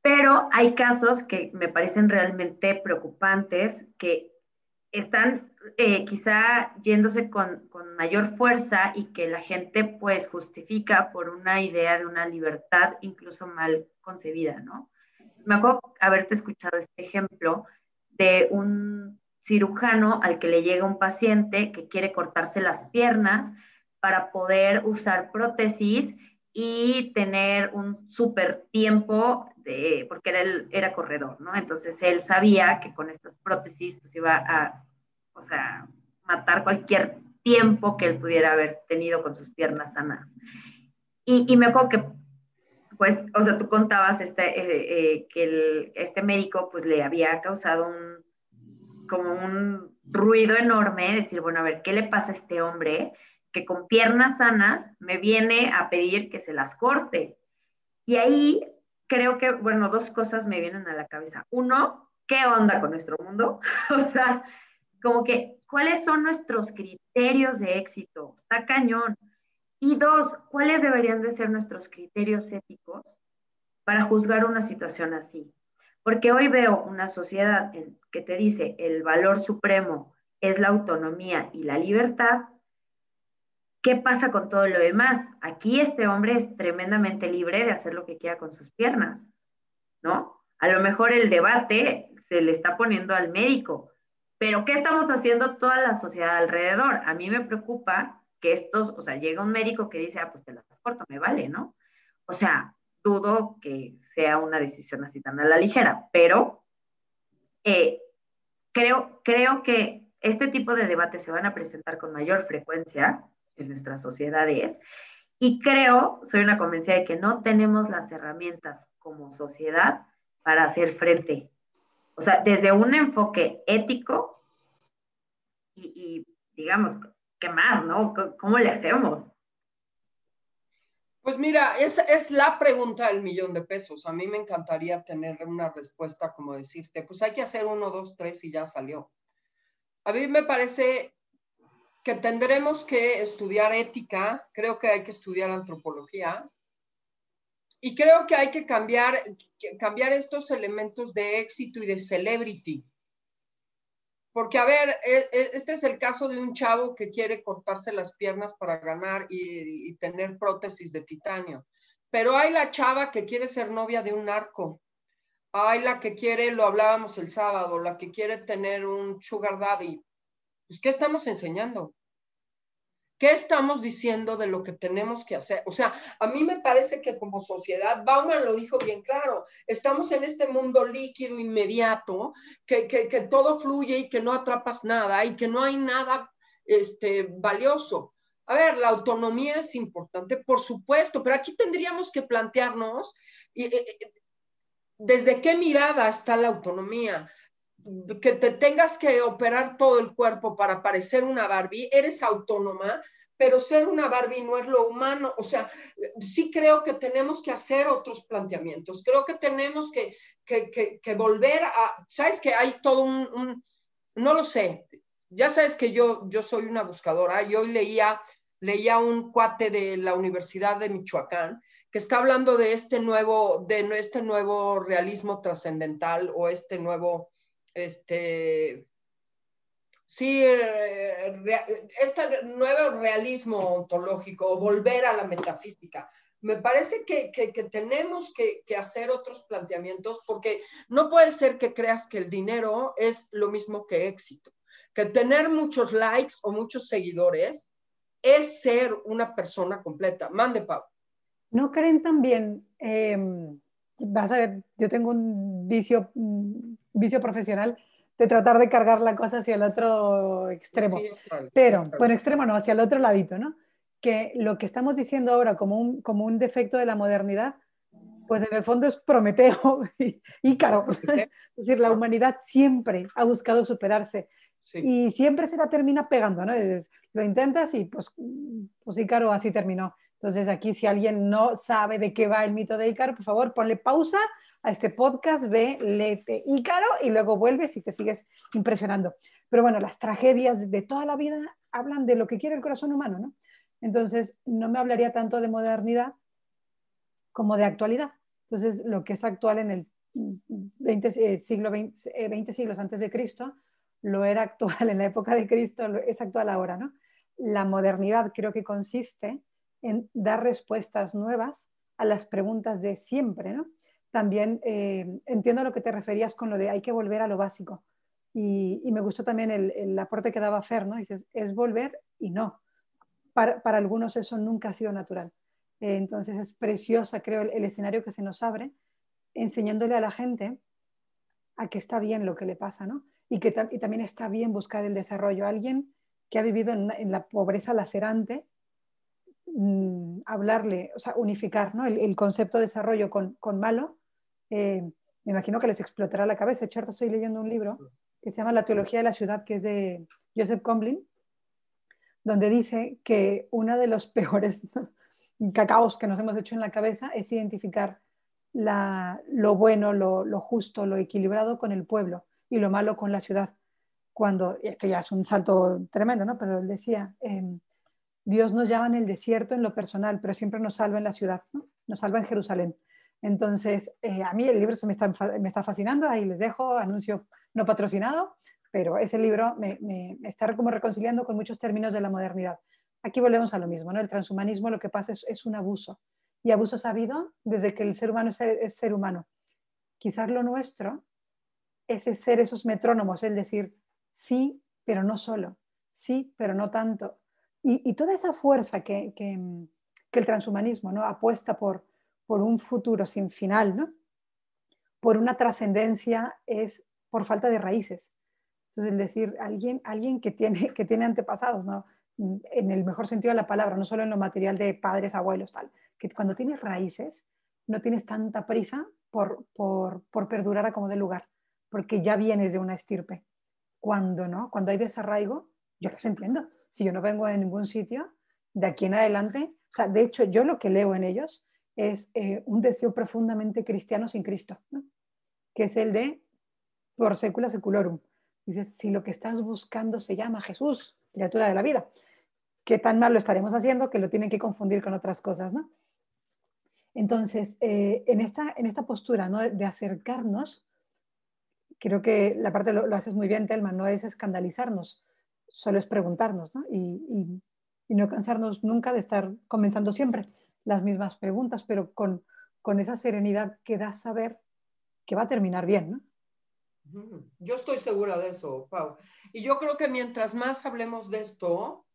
Pero hay casos que me parecen realmente preocupantes, que están eh, quizá yéndose con, con, mayor fuerza y que la gente pues justifica por una idea de una libertad incluso mal concebida, ¿no? Me acuerdo haberte escuchado este ejemplo de un cirujano al que le llega un paciente que quiere cortarse las piernas para poder usar prótesis y tener un súper tiempo, de, porque era, era corredor, ¿no? Entonces él sabía que con estas prótesis pues iba a, o sea, matar cualquier tiempo que él pudiera haber tenido con sus piernas sanas. Y, y me acuerdo que, pues, o sea, tú contabas este, eh, eh, que este médico pues le había causado un, como un ruido enorme, decir, bueno, a ver, ¿qué le pasa a este hombre? que con piernas sanas me viene a pedir que se las corte. Y ahí creo que, bueno, dos cosas me vienen a la cabeza. Uno, ¿qué onda con nuestro mundo? [laughs] o sea, como que, ¿cuáles son nuestros criterios de éxito? Está cañón. Y dos, ¿cuáles deberían de ser nuestros criterios éticos para juzgar una situación así? Porque hoy veo una sociedad que te dice el valor supremo es la autonomía y la libertad, ¿Qué pasa con todo lo demás? Aquí este hombre es tremendamente libre de hacer lo que quiera con sus piernas, ¿no? A lo mejor el debate se le está poniendo al médico, pero ¿qué estamos haciendo toda la sociedad alrededor? A mí me preocupa que estos, o sea, llega un médico que dice, ah, pues te las corto, me vale, ¿no? O sea, dudo que sea una decisión así tan a la ligera, pero eh, creo, creo que este tipo de debates se van a presentar con mayor frecuencia en nuestras sociedades. Y creo, soy una convencida de que no tenemos las herramientas como sociedad para hacer frente. O sea, desde un enfoque ético y, digamos, ¿qué más, no? ¿Cómo le hacemos? Pues mira, esa es la pregunta del millón de pesos. A mí me encantaría tener una respuesta como decirte, pues hay que hacer uno, dos, tres y ya salió. A mí me parece que tendremos que estudiar ética, creo que hay que estudiar antropología y creo que hay que cambiar, cambiar estos elementos de éxito y de celebrity. Porque, a ver, e, e, este es el caso de un chavo que quiere cortarse las piernas para ganar y, tener prótesis de titanio. Pero hay la chava que quiere ser novia de un narco. Hay la que quiere, lo hablábamos el sábado, la que quiere tener un sugar daddy. Pues, ¿qué estamos enseñando? ¿Qué estamos diciendo de lo que tenemos que hacer? O sea, a mí me parece que como sociedad, Bauman lo dijo bien claro, estamos en este mundo líquido, inmediato, que, que, todo fluye y que no atrapas nada y que no hay nada este, valioso. A ver, la autonomía es importante, por supuesto, pero aquí tendríamos que plantearnos desde qué mirada está la autonomía que te tengas que operar todo el cuerpo para parecer una Barbie, eres autónoma, pero ser una Barbie no es lo humano. O sea, sí creo que tenemos que hacer otros planteamientos. Creo que tenemos que, volver a, sabes que hay todo un, no lo sé, ya sabes que yo, yo soy una buscadora y hoy leía, leía un cuate de la Universidad de Michoacán que está hablando de este nuevo, de este nuevo realismo trascendental o este nuevo este, sí, eh, este nuevo realismo ontológico, volver a la metafísica. Me parece que, tenemos que, hacer otros planteamientos porque no puede ser que creas que el dinero es lo mismo que éxito, que tener muchos likes o muchos seguidores es ser una persona completa. Mande, Pablo. ¿No creen también, em, vas a ver, yo tengo un vicio mm, vicio profesional de tratar de cargar la cosa hacia el otro extremo. Pero, bueno, extremo no, hacia el otro ladito, ¿no? Que lo que estamos diciendo ahora como un, como un defecto de la modernidad, pues en el fondo es Prometeo [laughs] y caro [laughs] Es decir, la humanidad siempre ha buscado superarse y siempre se la termina pegando, ¿no? lo intentas y pues, pues Ícaro así terminó. Entonces aquí si alguien no sabe de qué va el mito de Ícaro, por favor, ponle pausa a este podcast, ve, léete Ícaro y luego vuelves y te sigues impresionando. Pero bueno, las tragedias de toda la vida hablan de lo que quiere el corazón humano, ¿no? Entonces, no me hablaría tanto de modernidad como de actualidad. Entonces, lo que es actual en el 20, eh, siglo 20, 20 eh, siglos antes de Cristo, lo era actual en la época de Cristo, es actual ahora, ¿no? La modernidad creo que consiste en dar respuestas nuevas a las preguntas de siempre, ¿no? También eh, entiendo lo que te referías con lo de hay que volver a lo básico. Y, me gustó también el, aporte que daba Fer, ¿no? Dices, es volver y no. Para, algunos eso nunca ha sido natural. Eh, entonces es preciosa, creo, el, escenario que se nos abre, enseñándole a la gente a que está bien lo que le pasa, ¿no? Y que también está bien buscar el desarrollo. Alguien que ha vivido en la pobreza lacerante, Mm, hablarle, o sea, unificar ¿no? el, concepto de desarrollo con, con malo, eh, me imagino que les explotará la cabeza. De hecho, estoy leyendo un libro que se llama La teología de la ciudad, que es de Joseph Comblin, donde dice que uno de los [laughs] peores cacaos que nos hemos hecho en la cabeza es identificar la, lo bueno, lo, lo, justo, lo equilibrado con el pueblo y lo malo con la ciudad. Cuando, esto ya es un salto tremendo, ¿no? Pero él decía, eh, Dios nos llama en el desierto en lo personal, pero siempre nos salva en la ciudad, nos salva en Jerusalén. Entonces, eh, a mí el libro me está, me está fascinando, ahí les dejo, anuncio no patrocinado, pero ese libro me, está como reconciliando con muchos términos de la modernidad. Aquí volvemos a lo mismo, ¿no? El transhumanismo lo que pasa es, un abuso, y abuso sabido desde que el ser humano es, es ser humano. Quizás lo nuestro es ser esos metrónomos, es decir, sí, pero no solo, sí, pero no tanto, y, toda esa fuerza que, el transhumanismo ¿no? apuesta por, un futuro sin final, por una trascendencia, es por falta de raíces. Entonces, es decir, alguien, que, tiene, antepasados, ¿no? en el mejor sentido de la palabra, no solo en lo material de padres, abuelos, tal, que cuando tienes raíces no tienes tanta prisa por perdurar a como de lugar, porque ya vienes de una estirpe. Cuando no, cuando hay desarraigo, yo los entiendo si yo no vengo de ningún sitio, de aquí en adelante, o sea, de hecho yo lo que leo en ellos es eh, un deseo profundamente cristiano sin Cristo, que es el de por secula seculorum. Dices, si lo que estás buscando se llama Jesús, criatura de la vida. ¿Qué tan mal lo estaremos haciendo que lo tienen que confundir con otras cosas, ¿no? Entonces, eh, en, esta, en esta postura ¿no? de, acercarnos, creo que la parte lo, lo, haces muy bien, Telma, no es escandalizarnos, solo es preguntarnos ¿no? Y, y, no cansarnos nunca de estar comenzando siempre las mismas preguntas, pero con, con esa serenidad que da saber que va a terminar bien, ¿no? Yo estoy segura de eso, Pau. Y yo creo que mientras más hablemos de esto,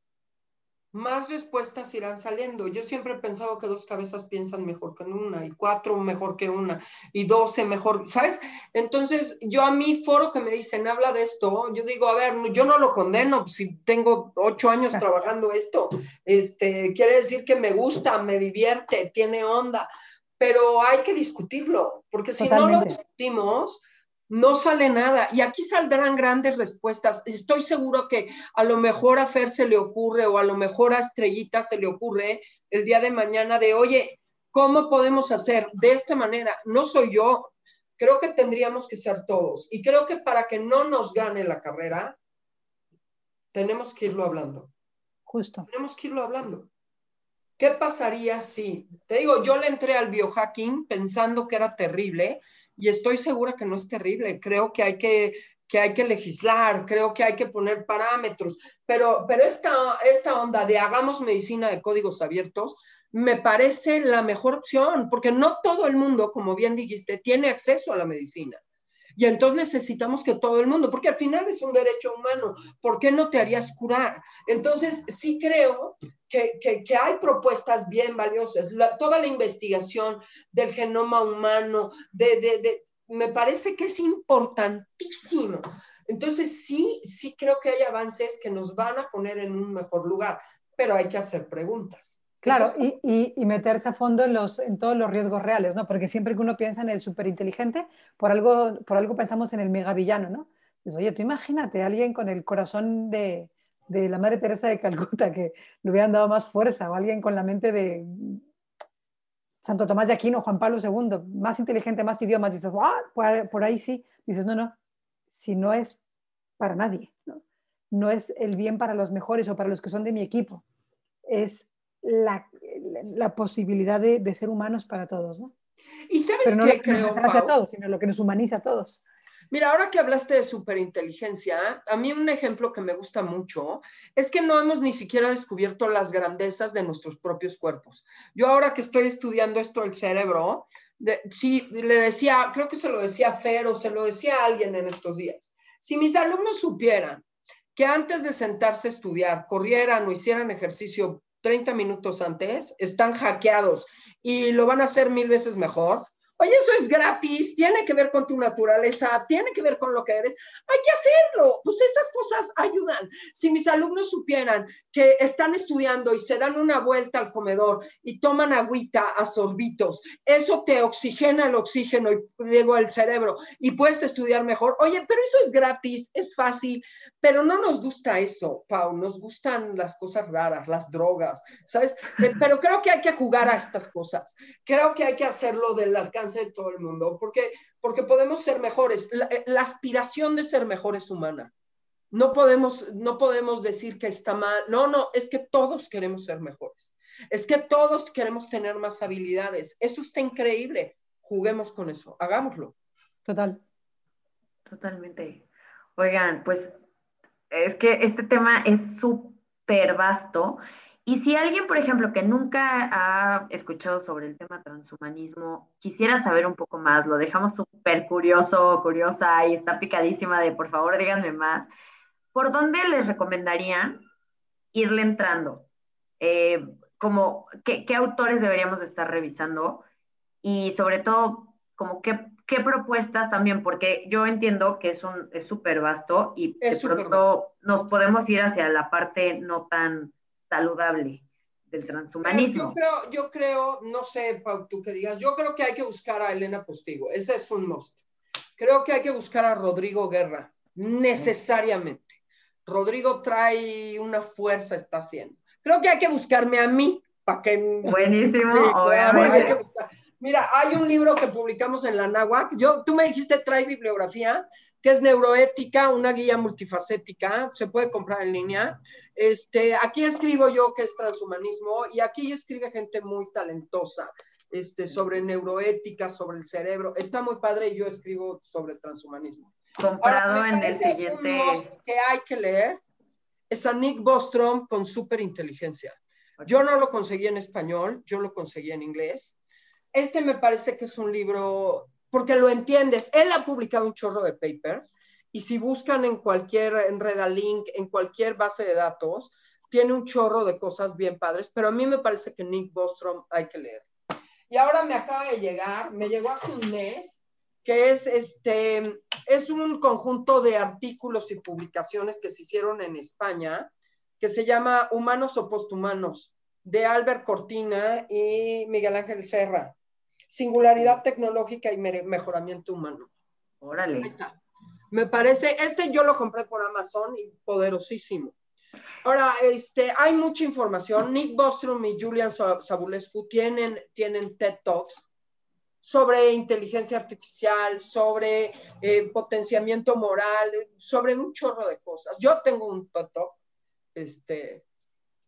más respuestas irán saliendo. Yo siempre he pensado que dos cabezas piensan mejor que una, y cuatro mejor que una, y doce mejor, ¿sabes? Entonces, yo a mi foro que me dicen, habla de esto, yo digo, a ver, yo no lo condeno, si tengo ocho años trabajando esto, este, quiere decir que me gusta, me divierte, tiene onda, pero hay que discutirlo, porque si no lo discutimos, no sale nada. Y aquí saldrán grandes respuestas. Estoy seguro que a lo mejor a Fer se le ocurre o a lo mejor a Estrellita se le ocurre el día de mañana de, oye, ¿cómo podemos hacer de esta manera? No soy yo. Creo que tendríamos que ser todos. Y creo que para que no nos gane la carrera, tenemos que irlo hablando. Justo. Tenemos que irlo hablando. ¿Qué pasaría si, te digo, yo le entré al biohacking pensando que era terrible y estoy segura que no es terrible. Creo que hay que, que, hay que legislar, creo que hay que poner parámetros, pero, pero esta, esta onda de hagamos medicina de códigos abiertos me parece la mejor opción, porque no todo el mundo, como bien dijiste, tiene acceso a la medicina. Y entonces necesitamos que todo el mundo, porque al final es un derecho humano, ¿por qué no te harías curar? Entonces, sí creo que, que, hay propuestas bien valiosas. toda la investigación del genoma humano, de, de, de, me parece que es importantísimo. Entonces, sí, sí creo que hay avances que nos van a poner en un mejor lugar, pero hay que hacer preguntas. Claro, y, y, meterse a fondo en, los, en todos los riesgos reales, ¿no? Porque siempre que uno piensa en el superinteligente, por algo, por algo pensamos en el megavillano, ¿no? Dices, oye, tú imagínate alguien con el corazón de, de, la Madre Teresa de Calcuta que le hubieran dado más fuerza, o alguien con la mente de Santo Tomás de Aquino, Juan Pablo II, más inteligente, más idiomas, dices, ¡ah! Por, ahí sí. Dices, no, no, si no es para nadie, ¿no? no es el bien para los mejores o para los que son de mi equipo, es la, la posibilidad de, de, ser humanos para todos, ¿no? Y sabes Pero no qué lo que nos creo, a todos, sino lo que nos humaniza a todos. Mira, ahora que hablaste de superinteligencia, a mí un ejemplo que me gusta mucho es que no hemos ni siquiera descubierto las grandezas de nuestros propios cuerpos. Yo ahora que estoy estudiando esto del cerebro, de, sí, le decía, creo que se lo decía Fer o se lo decía alguien en estos días. Si mis alumnos supieran que antes de sentarse a estudiar, corrieran o hicieran ejercicio 30 minutos antes, están hackeados y lo van a hacer mil veces mejor. Oye, eso es gratis, tiene que ver con tu naturaleza, tiene que ver con lo que eres. Hay que hacerlo. Pues esas cosas ayudan. Si mis alumnos supieran que están estudiando y se dan una vuelta al comedor y toman agüita a sorbitos, eso te oxigena el oxígeno y digo el cerebro y puedes estudiar mejor. Oye, pero eso es gratis, es fácil, pero no nos gusta eso, Pau. Nos gustan las cosas raras, las drogas, ¿sabes? Pero creo que hay que jugar a estas cosas. Creo que hay que hacerlo del alcance de todo el mundo, porque, porque podemos ser mejores. La, la, aspiración de ser mejor es humana. No podemos, no podemos decir que está mal. No, no, es que todos queremos ser mejores. Es que todos queremos tener más habilidades. Eso está increíble. Juguemos con eso. Hagámoslo. Total. Totalmente. Oigan, pues es que este tema es súper vasto y si alguien, por ejemplo, que nunca ha escuchado sobre el tema transhumanismo, quisiera saber un poco más, lo dejamos súper curioso, curiosa y está picadísima de por favor díganme más, ¿por dónde les recomendarían irle entrando? Eh, como, ¿qué, ¿qué, autores deberíamos estar revisando? Y sobre todo, como qué, qué propuestas también, porque yo entiendo que es un es súper vasto y es de pronto nos podemos ir hacia la parte no tan saludable del transhumanismo. Yo creo, yo creo, no sé, Pau, tú que digas, yo creo que hay que buscar a Elena Postigo, ese es un must. Creo que hay que buscar a Rodrigo Guerra, necesariamente. Rodrigo trae una fuerza, está haciendo. Creo que hay que buscarme a mí, para que... Buenísimo, sí, claro, hay que buscar. Mira, hay un libro que publicamos en la NAWAC, yo, tú me dijiste trae bibliografía, que es Neuroética, una guía multifacética, se puede comprar en línea. Este, aquí escribo yo que es transhumanismo y aquí escribe gente muy talentosa este, sobre neuroética, sobre el cerebro. Está muy padre yo escribo sobre transhumanismo. Comprado en el siguiente. que hay que leer es a Nick Bostrom con superinteligencia. Yo no lo conseguí en español, yo lo conseguí en inglés. Este me parece que es un libro porque lo entiendes. Él ha publicado un chorro de papers y si buscan en cualquier, en Redalink, en cualquier base de datos, tiene un chorro de cosas bien padres, pero a mí me parece que Nick Bostrom hay que leer. Y ahora me acaba de llegar, me llegó hace un mes, que es, este, es un conjunto de artículos y publicaciones que se hicieron en España, que se llama Humanos o Posthumanos, de Albert Cortina y Miguel Ángel Serra. Singularidad tecnológica y mejoramiento humano. Órale. Ahí está. Me parece, este yo lo compré por Amazon y poderosísimo. Ahora, este, hay mucha información. Nick Bostrom y Julian Sabulescu tienen, tienen TED Talks sobre inteligencia artificial, sobre eh, potenciamiento moral, sobre un chorro de cosas. Yo tengo un TED Talk este,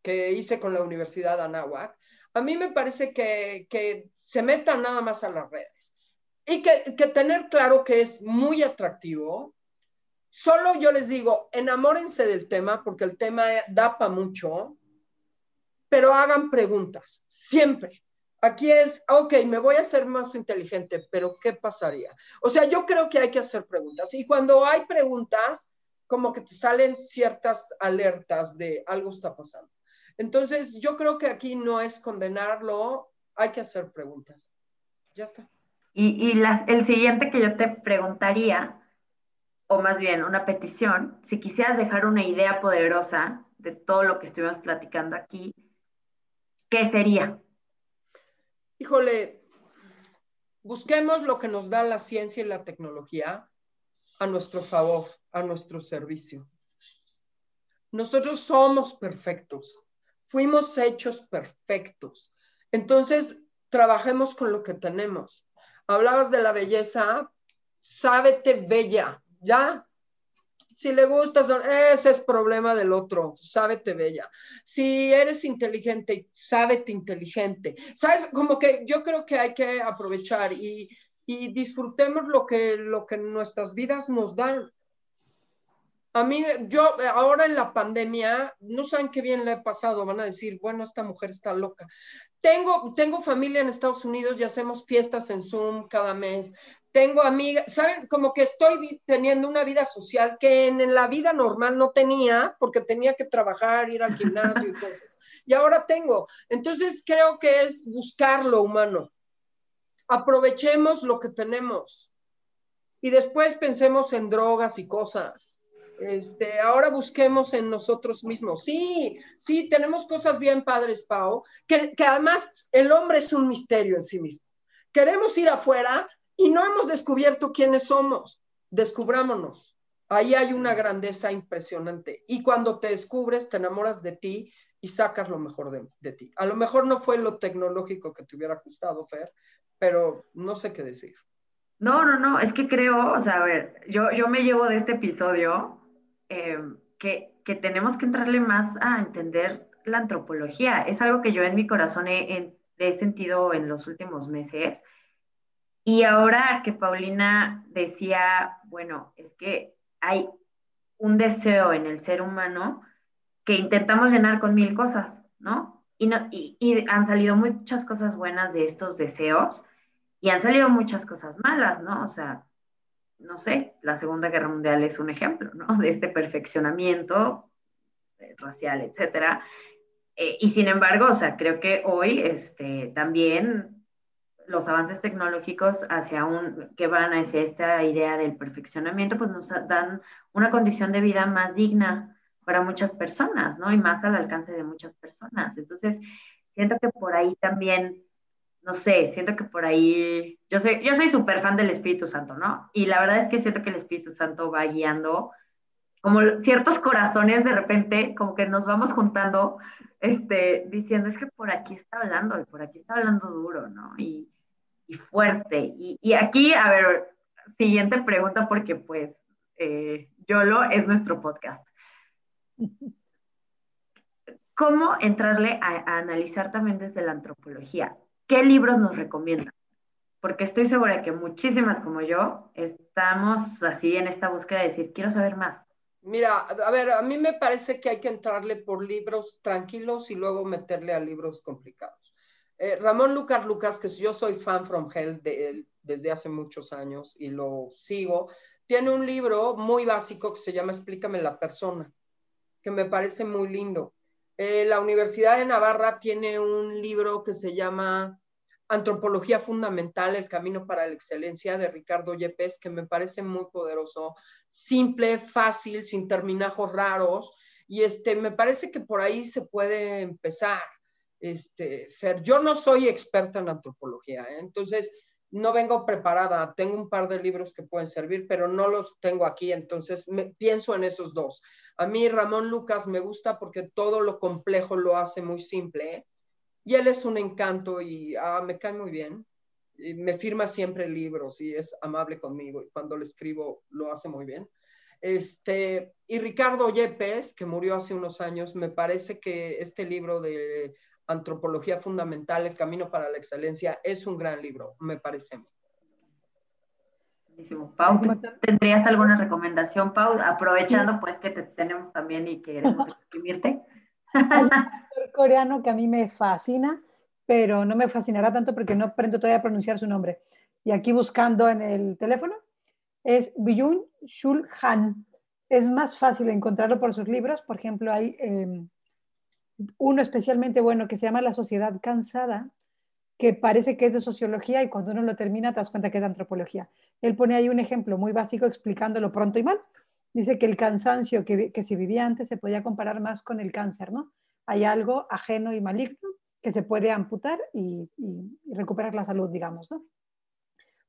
que hice con la Universidad de Anáhuac a mí me parece que, se metan nada más a las redes y que, tener claro que es muy atractivo. Solo yo les digo, enamórense del tema porque el tema da para mucho, pero hagan preguntas, siempre. Aquí es, ok, me voy a hacer más inteligente, pero ¿qué pasaría? O sea, yo creo que hay que hacer preguntas. Y cuando hay preguntas, como que te salen ciertas alertas de algo está pasando. Entonces, yo creo que aquí no es condenarlo, hay que hacer preguntas. Ya está. Y, el siguiente que yo te preguntaría, o más bien una petición, si quisieras dejar una idea poderosa de todo lo que estuvimos platicando aquí, ¿qué sería? Híjole, busquemos lo que nos da la ciencia y la tecnología a nuestro favor, a nuestro servicio. Nosotros somos perfectos fuimos hechos perfectos. Entonces, trabajemos con lo que tenemos. Hablabas de la belleza, sábete bella, ¿ya? Si le gustas, ese es problema del otro, sábete bella. Si eres inteligente, sábete inteligente. ¿Sabes? Como que yo creo que hay que aprovechar y, y disfrutemos lo que, lo que nuestras vidas nos dan. A mí, yo ahora en la pandemia, no saben qué bien le he pasado, van a decir, bueno, esta mujer está loca. Tengo, tengo familia en Estados Unidos y hacemos fiestas en Zoom cada mes. Tengo amigas, ¿saben? Como que estoy teniendo una vida social que en, la vida normal no tenía porque tenía que trabajar, ir al [laughs] gimnasio y cosas. Y ahora tengo. Entonces creo que es buscar lo humano. Aprovechemos lo que tenemos y después pensemos en drogas y cosas este, ahora busquemos en nosotros mismos. Sí, sí, tenemos cosas bien padres, Pau, que, que además el hombre es un misterio en sí mismo. Queremos ir afuera y no hemos descubierto quiénes somos. Descubrámonos. Ahí hay una grandeza impresionante. Y cuando te descubres, te enamoras de ti y sacas lo mejor de, de, ti. A lo mejor no fue lo tecnológico que te hubiera gustado, Fer, pero no sé qué decir. No, no, no, es que creo, o sea, a ver, yo, yo me llevo de este episodio eh, que, tenemos que entrarle más a entender la antropología. Es algo que yo en mi corazón he, sentido en los últimos meses. Y ahora que Paulina decía, bueno, es que hay un deseo en el ser humano que intentamos llenar con mil cosas, ¿no? Y, no, y, han salido muchas cosas buenas de estos deseos y han salido muchas cosas malas, ¿no? O sea, no sé, la Segunda Guerra Mundial es un ejemplo, ¿no? De este perfeccionamiento eh, racial, etcétera. Eh, y sin embargo, o sea, creo que hoy este, también los avances tecnológicos hacia un, que van hacia esta idea del perfeccionamiento, pues nos dan una condición de vida más digna para muchas personas, ¿no? Y más al alcance de muchas personas. Entonces, siento que por ahí también no sé, siento que por ahí, yo soy, yo soy súper fan del Espíritu Santo, ¿no? Y la verdad es que siento que el Espíritu Santo va guiando como ciertos corazones de repente, como que nos vamos juntando, este, diciendo, es que por aquí está hablando, y por aquí está hablando duro, ¿no? Y, y fuerte. Y, y aquí, a ver, siguiente pregunta, porque pues eh, YOLO es nuestro podcast. [laughs] ¿Cómo entrarle a, analizar también desde la antropología? ¿Qué libros nos recomiendan? Porque estoy segura que muchísimas como yo estamos así en esta búsqueda de decir, quiero saber más. Mira, a ver, a mí me parece que hay que entrarle por libros tranquilos y luego meterle a libros complicados. Eh, Ramón Lucas Lucas, que yo soy fan from hell de él desde hace muchos años y lo sigo, tiene un libro muy básico que se llama Explícame la persona, que me parece muy lindo. Eh, la Universidad de Navarra tiene un libro que se llama Antropología Fundamental, El Camino para la Excelencia de Ricardo Yepes, que me parece muy poderoso, simple, fácil, sin terminajos raros. Y este, me parece que por ahí se puede empezar. Este, Fer, yo no soy experta en antropología, ¿eh? entonces no vengo preparada, tengo un par de libros que pueden servir, pero no los tengo aquí, entonces me, pienso en esos dos. A mí Ramón Lucas me gusta porque todo lo complejo lo hace muy simple ¿eh? y él es un encanto y ah, me cae muy bien. Me firma siempre libros y es amable conmigo y cuando le escribo lo hace muy bien. Este, y Ricardo Yepes, que murió hace unos años, me parece que este libro de Antropología Fundamental, El Camino para la Excelencia, es un gran libro, me parece. Buenísimo. Pau, ¿tendrías alguna recomendación, Pau? Aprovechando pues que te tenemos también y queremos escribirte. Hay [laughs] un coreano que a mí me fascina, pero no me fascinará tanto porque no aprendo todavía a pronunciar su nombre. Y aquí buscando en el teléfono, es Byung Shul Han. Es más fácil encontrarlo por sus libros. Por ejemplo, hay em, uno especialmente bueno que se llama La Sociedad Cansada, que parece que es de sociología y cuando uno lo termina te das cuenta que es de antropología. Él pone ahí un ejemplo muy básico explicándolo pronto y mal. Dice que el cansancio que, que se vivía antes se podía comparar más con el cáncer, ¿no? Hay algo ajeno y maligno que se puede amputar y, y, recuperar la salud, digamos, ¿no?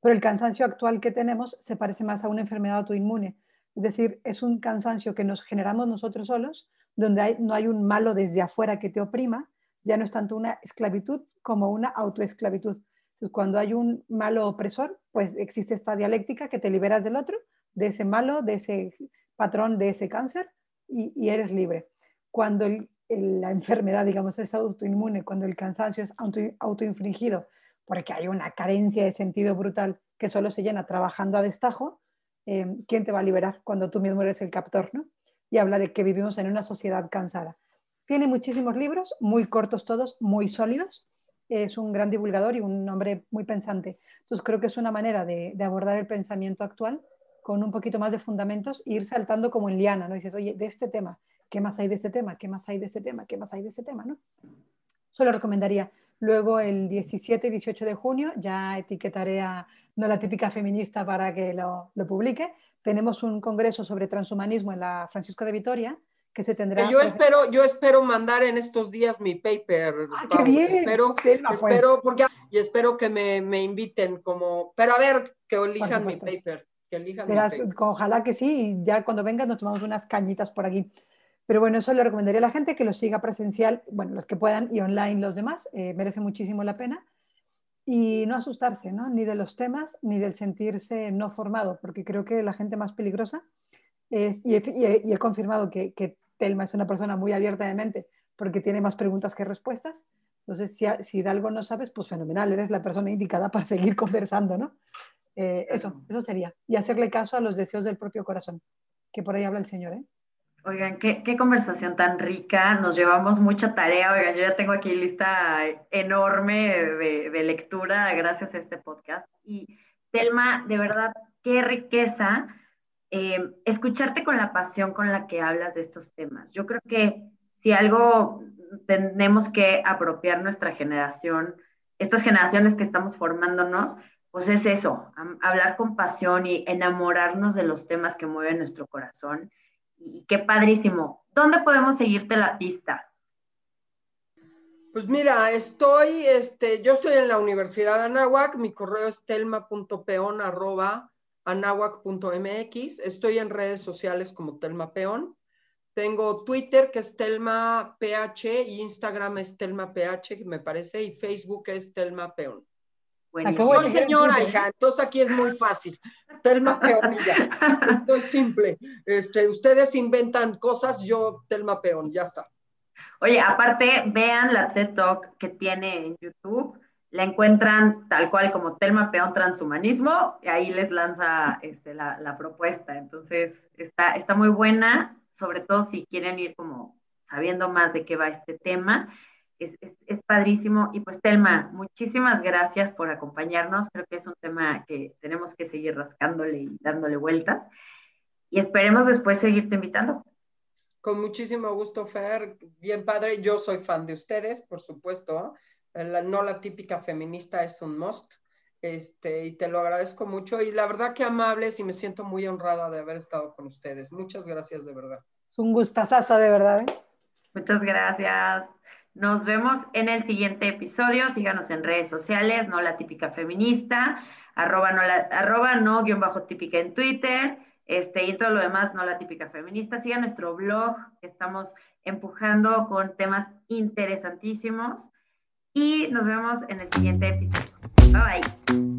Pero el cansancio actual que tenemos se parece más a una enfermedad autoinmune. Es decir, es un cansancio que nos generamos nosotros solos donde no hay un malo desde afuera que te oprima, ya no es tanto una esclavitud como una autoesclavitud. Entonces, cuando hay un malo opresor, pues existe esta dialéctica que te liberas del otro, de ese malo, de ese patrón, de ese cáncer, y, eres libre. Cuando la enfermedad, digamos, es autoinmune, cuando el cansancio es auto, autoinfringido, porque hay una carencia de sentido brutal que solo se llena trabajando a destajo, eh, ¿quién te va a liberar cuando tú mismo eres el captor, no? y habla de que vivimos en una sociedad cansada. Tiene muchísimos libros, muy cortos todos, muy sólidos. Es un gran divulgador y un hombre muy pensante. Entonces creo que es una manera de, abordar el pensamiento actual con un poquito más de fundamentos e ir saltando como en liana, ¿no? dices, oye, de este tema, ¿qué más hay de este tema? ¿Qué más hay de este tema? ¿Qué más hay de este tema? ¿no? Eso lo recomendaría. Luego el 17 y 18 de junio ya etiquetaré a no la típica feminista para que lo, lo publique, tenemos un congreso sobre transhumanismo en la Francisco de Vitoria, que se tendrá. Yo espero, yo espero mandar en estos días mi paper. Ah, qué bien. Espero, pues. espero, porque, y espero que me, me, inviten como, pero a ver, que elijan mi paper. Que elijan mi paper. Ojalá que sí, y ya cuando vengas nos tomamos unas cañitas por aquí. Pero bueno, eso le recomendaría a la gente que lo siga presencial, bueno, los que puedan y online los demás, eh, merece muchísimo la pena y no asustarse, ¿no? Ni de los temas, ni del sentirse no formado, porque creo que la gente más peligrosa es, y he, confirmado que, que, Telma es una persona muy abierta de mente, porque tiene más preguntas que respuestas. Entonces, si, si de algo no sabes, pues fenomenal, eres la persona indicada para seguir [laughs] conversando, ¿no? Eh, eso, eso sería. Y hacerle caso a los deseos del propio corazón, que por ahí habla el Señor, ¿eh? Oigan, qué, conversación tan rica, nos llevamos mucha tarea, oigan, yo ya tengo aquí lista enorme de, lectura gracias a este podcast. Y Telma, de verdad, qué riqueza eh, escucharte con la pasión con la que hablas de estos temas. Yo creo que si algo tenemos que apropiar nuestra generación, estas generaciones que estamos formándonos, pues es eso, hablar con pasión y enamorarnos de los temas que mueven nuestro corazón qué padrísimo. ¿Dónde podemos seguirte la pista? Pues mira, estoy, este, yo estoy en la Universidad de Anáhuac, mi correo es telma.peón.anáhuac.mx, estoy en redes sociales como Telma Peón, tengo Twitter que es Telma PH y Instagram es Telma PH, me parece, y Facebook es Telma Peón. Soy señora, hija, entonces aquí es muy fácil. Telma Peón y ya. Esto es simple. Este, ustedes inventan cosas, yo Telma Peón, ya está. Oye, aparte, vean la TED Talk que tiene en YouTube. La encuentran tal cual como Telma Peón Transhumanismo, y ahí les lanza este, la, propuesta. Entonces, está, está muy buena, sobre todo si quieren ir como sabiendo más de qué va este tema es, padrísimo. Y pues Telma, muchísimas gracias por acompañarnos. Creo que es un tema que tenemos que seguir rascándole y dándole vueltas. Y esperemos después seguirte invitando. Con muchísimo gusto, Fer. Bien padre. Yo soy fan de ustedes, por supuesto. La, no la típica feminista es un must. Este, y te lo agradezco mucho. Y la verdad que amables y me siento muy honrada de haber estado con ustedes. Muchas gracias, de verdad. Es un gustazazo, de verdad. ¿eh? Muchas gracias. Nos vemos en el siguiente episodio. Síganos en redes sociales, no la típica feminista, arroba no, arroba no guion bajo típica en Twitter, este, y todo lo demás, no la típica feminista. Sigan nuestro blog, estamos empujando con temas interesantísimos. Y nos vemos en el siguiente episodio. Bye bye.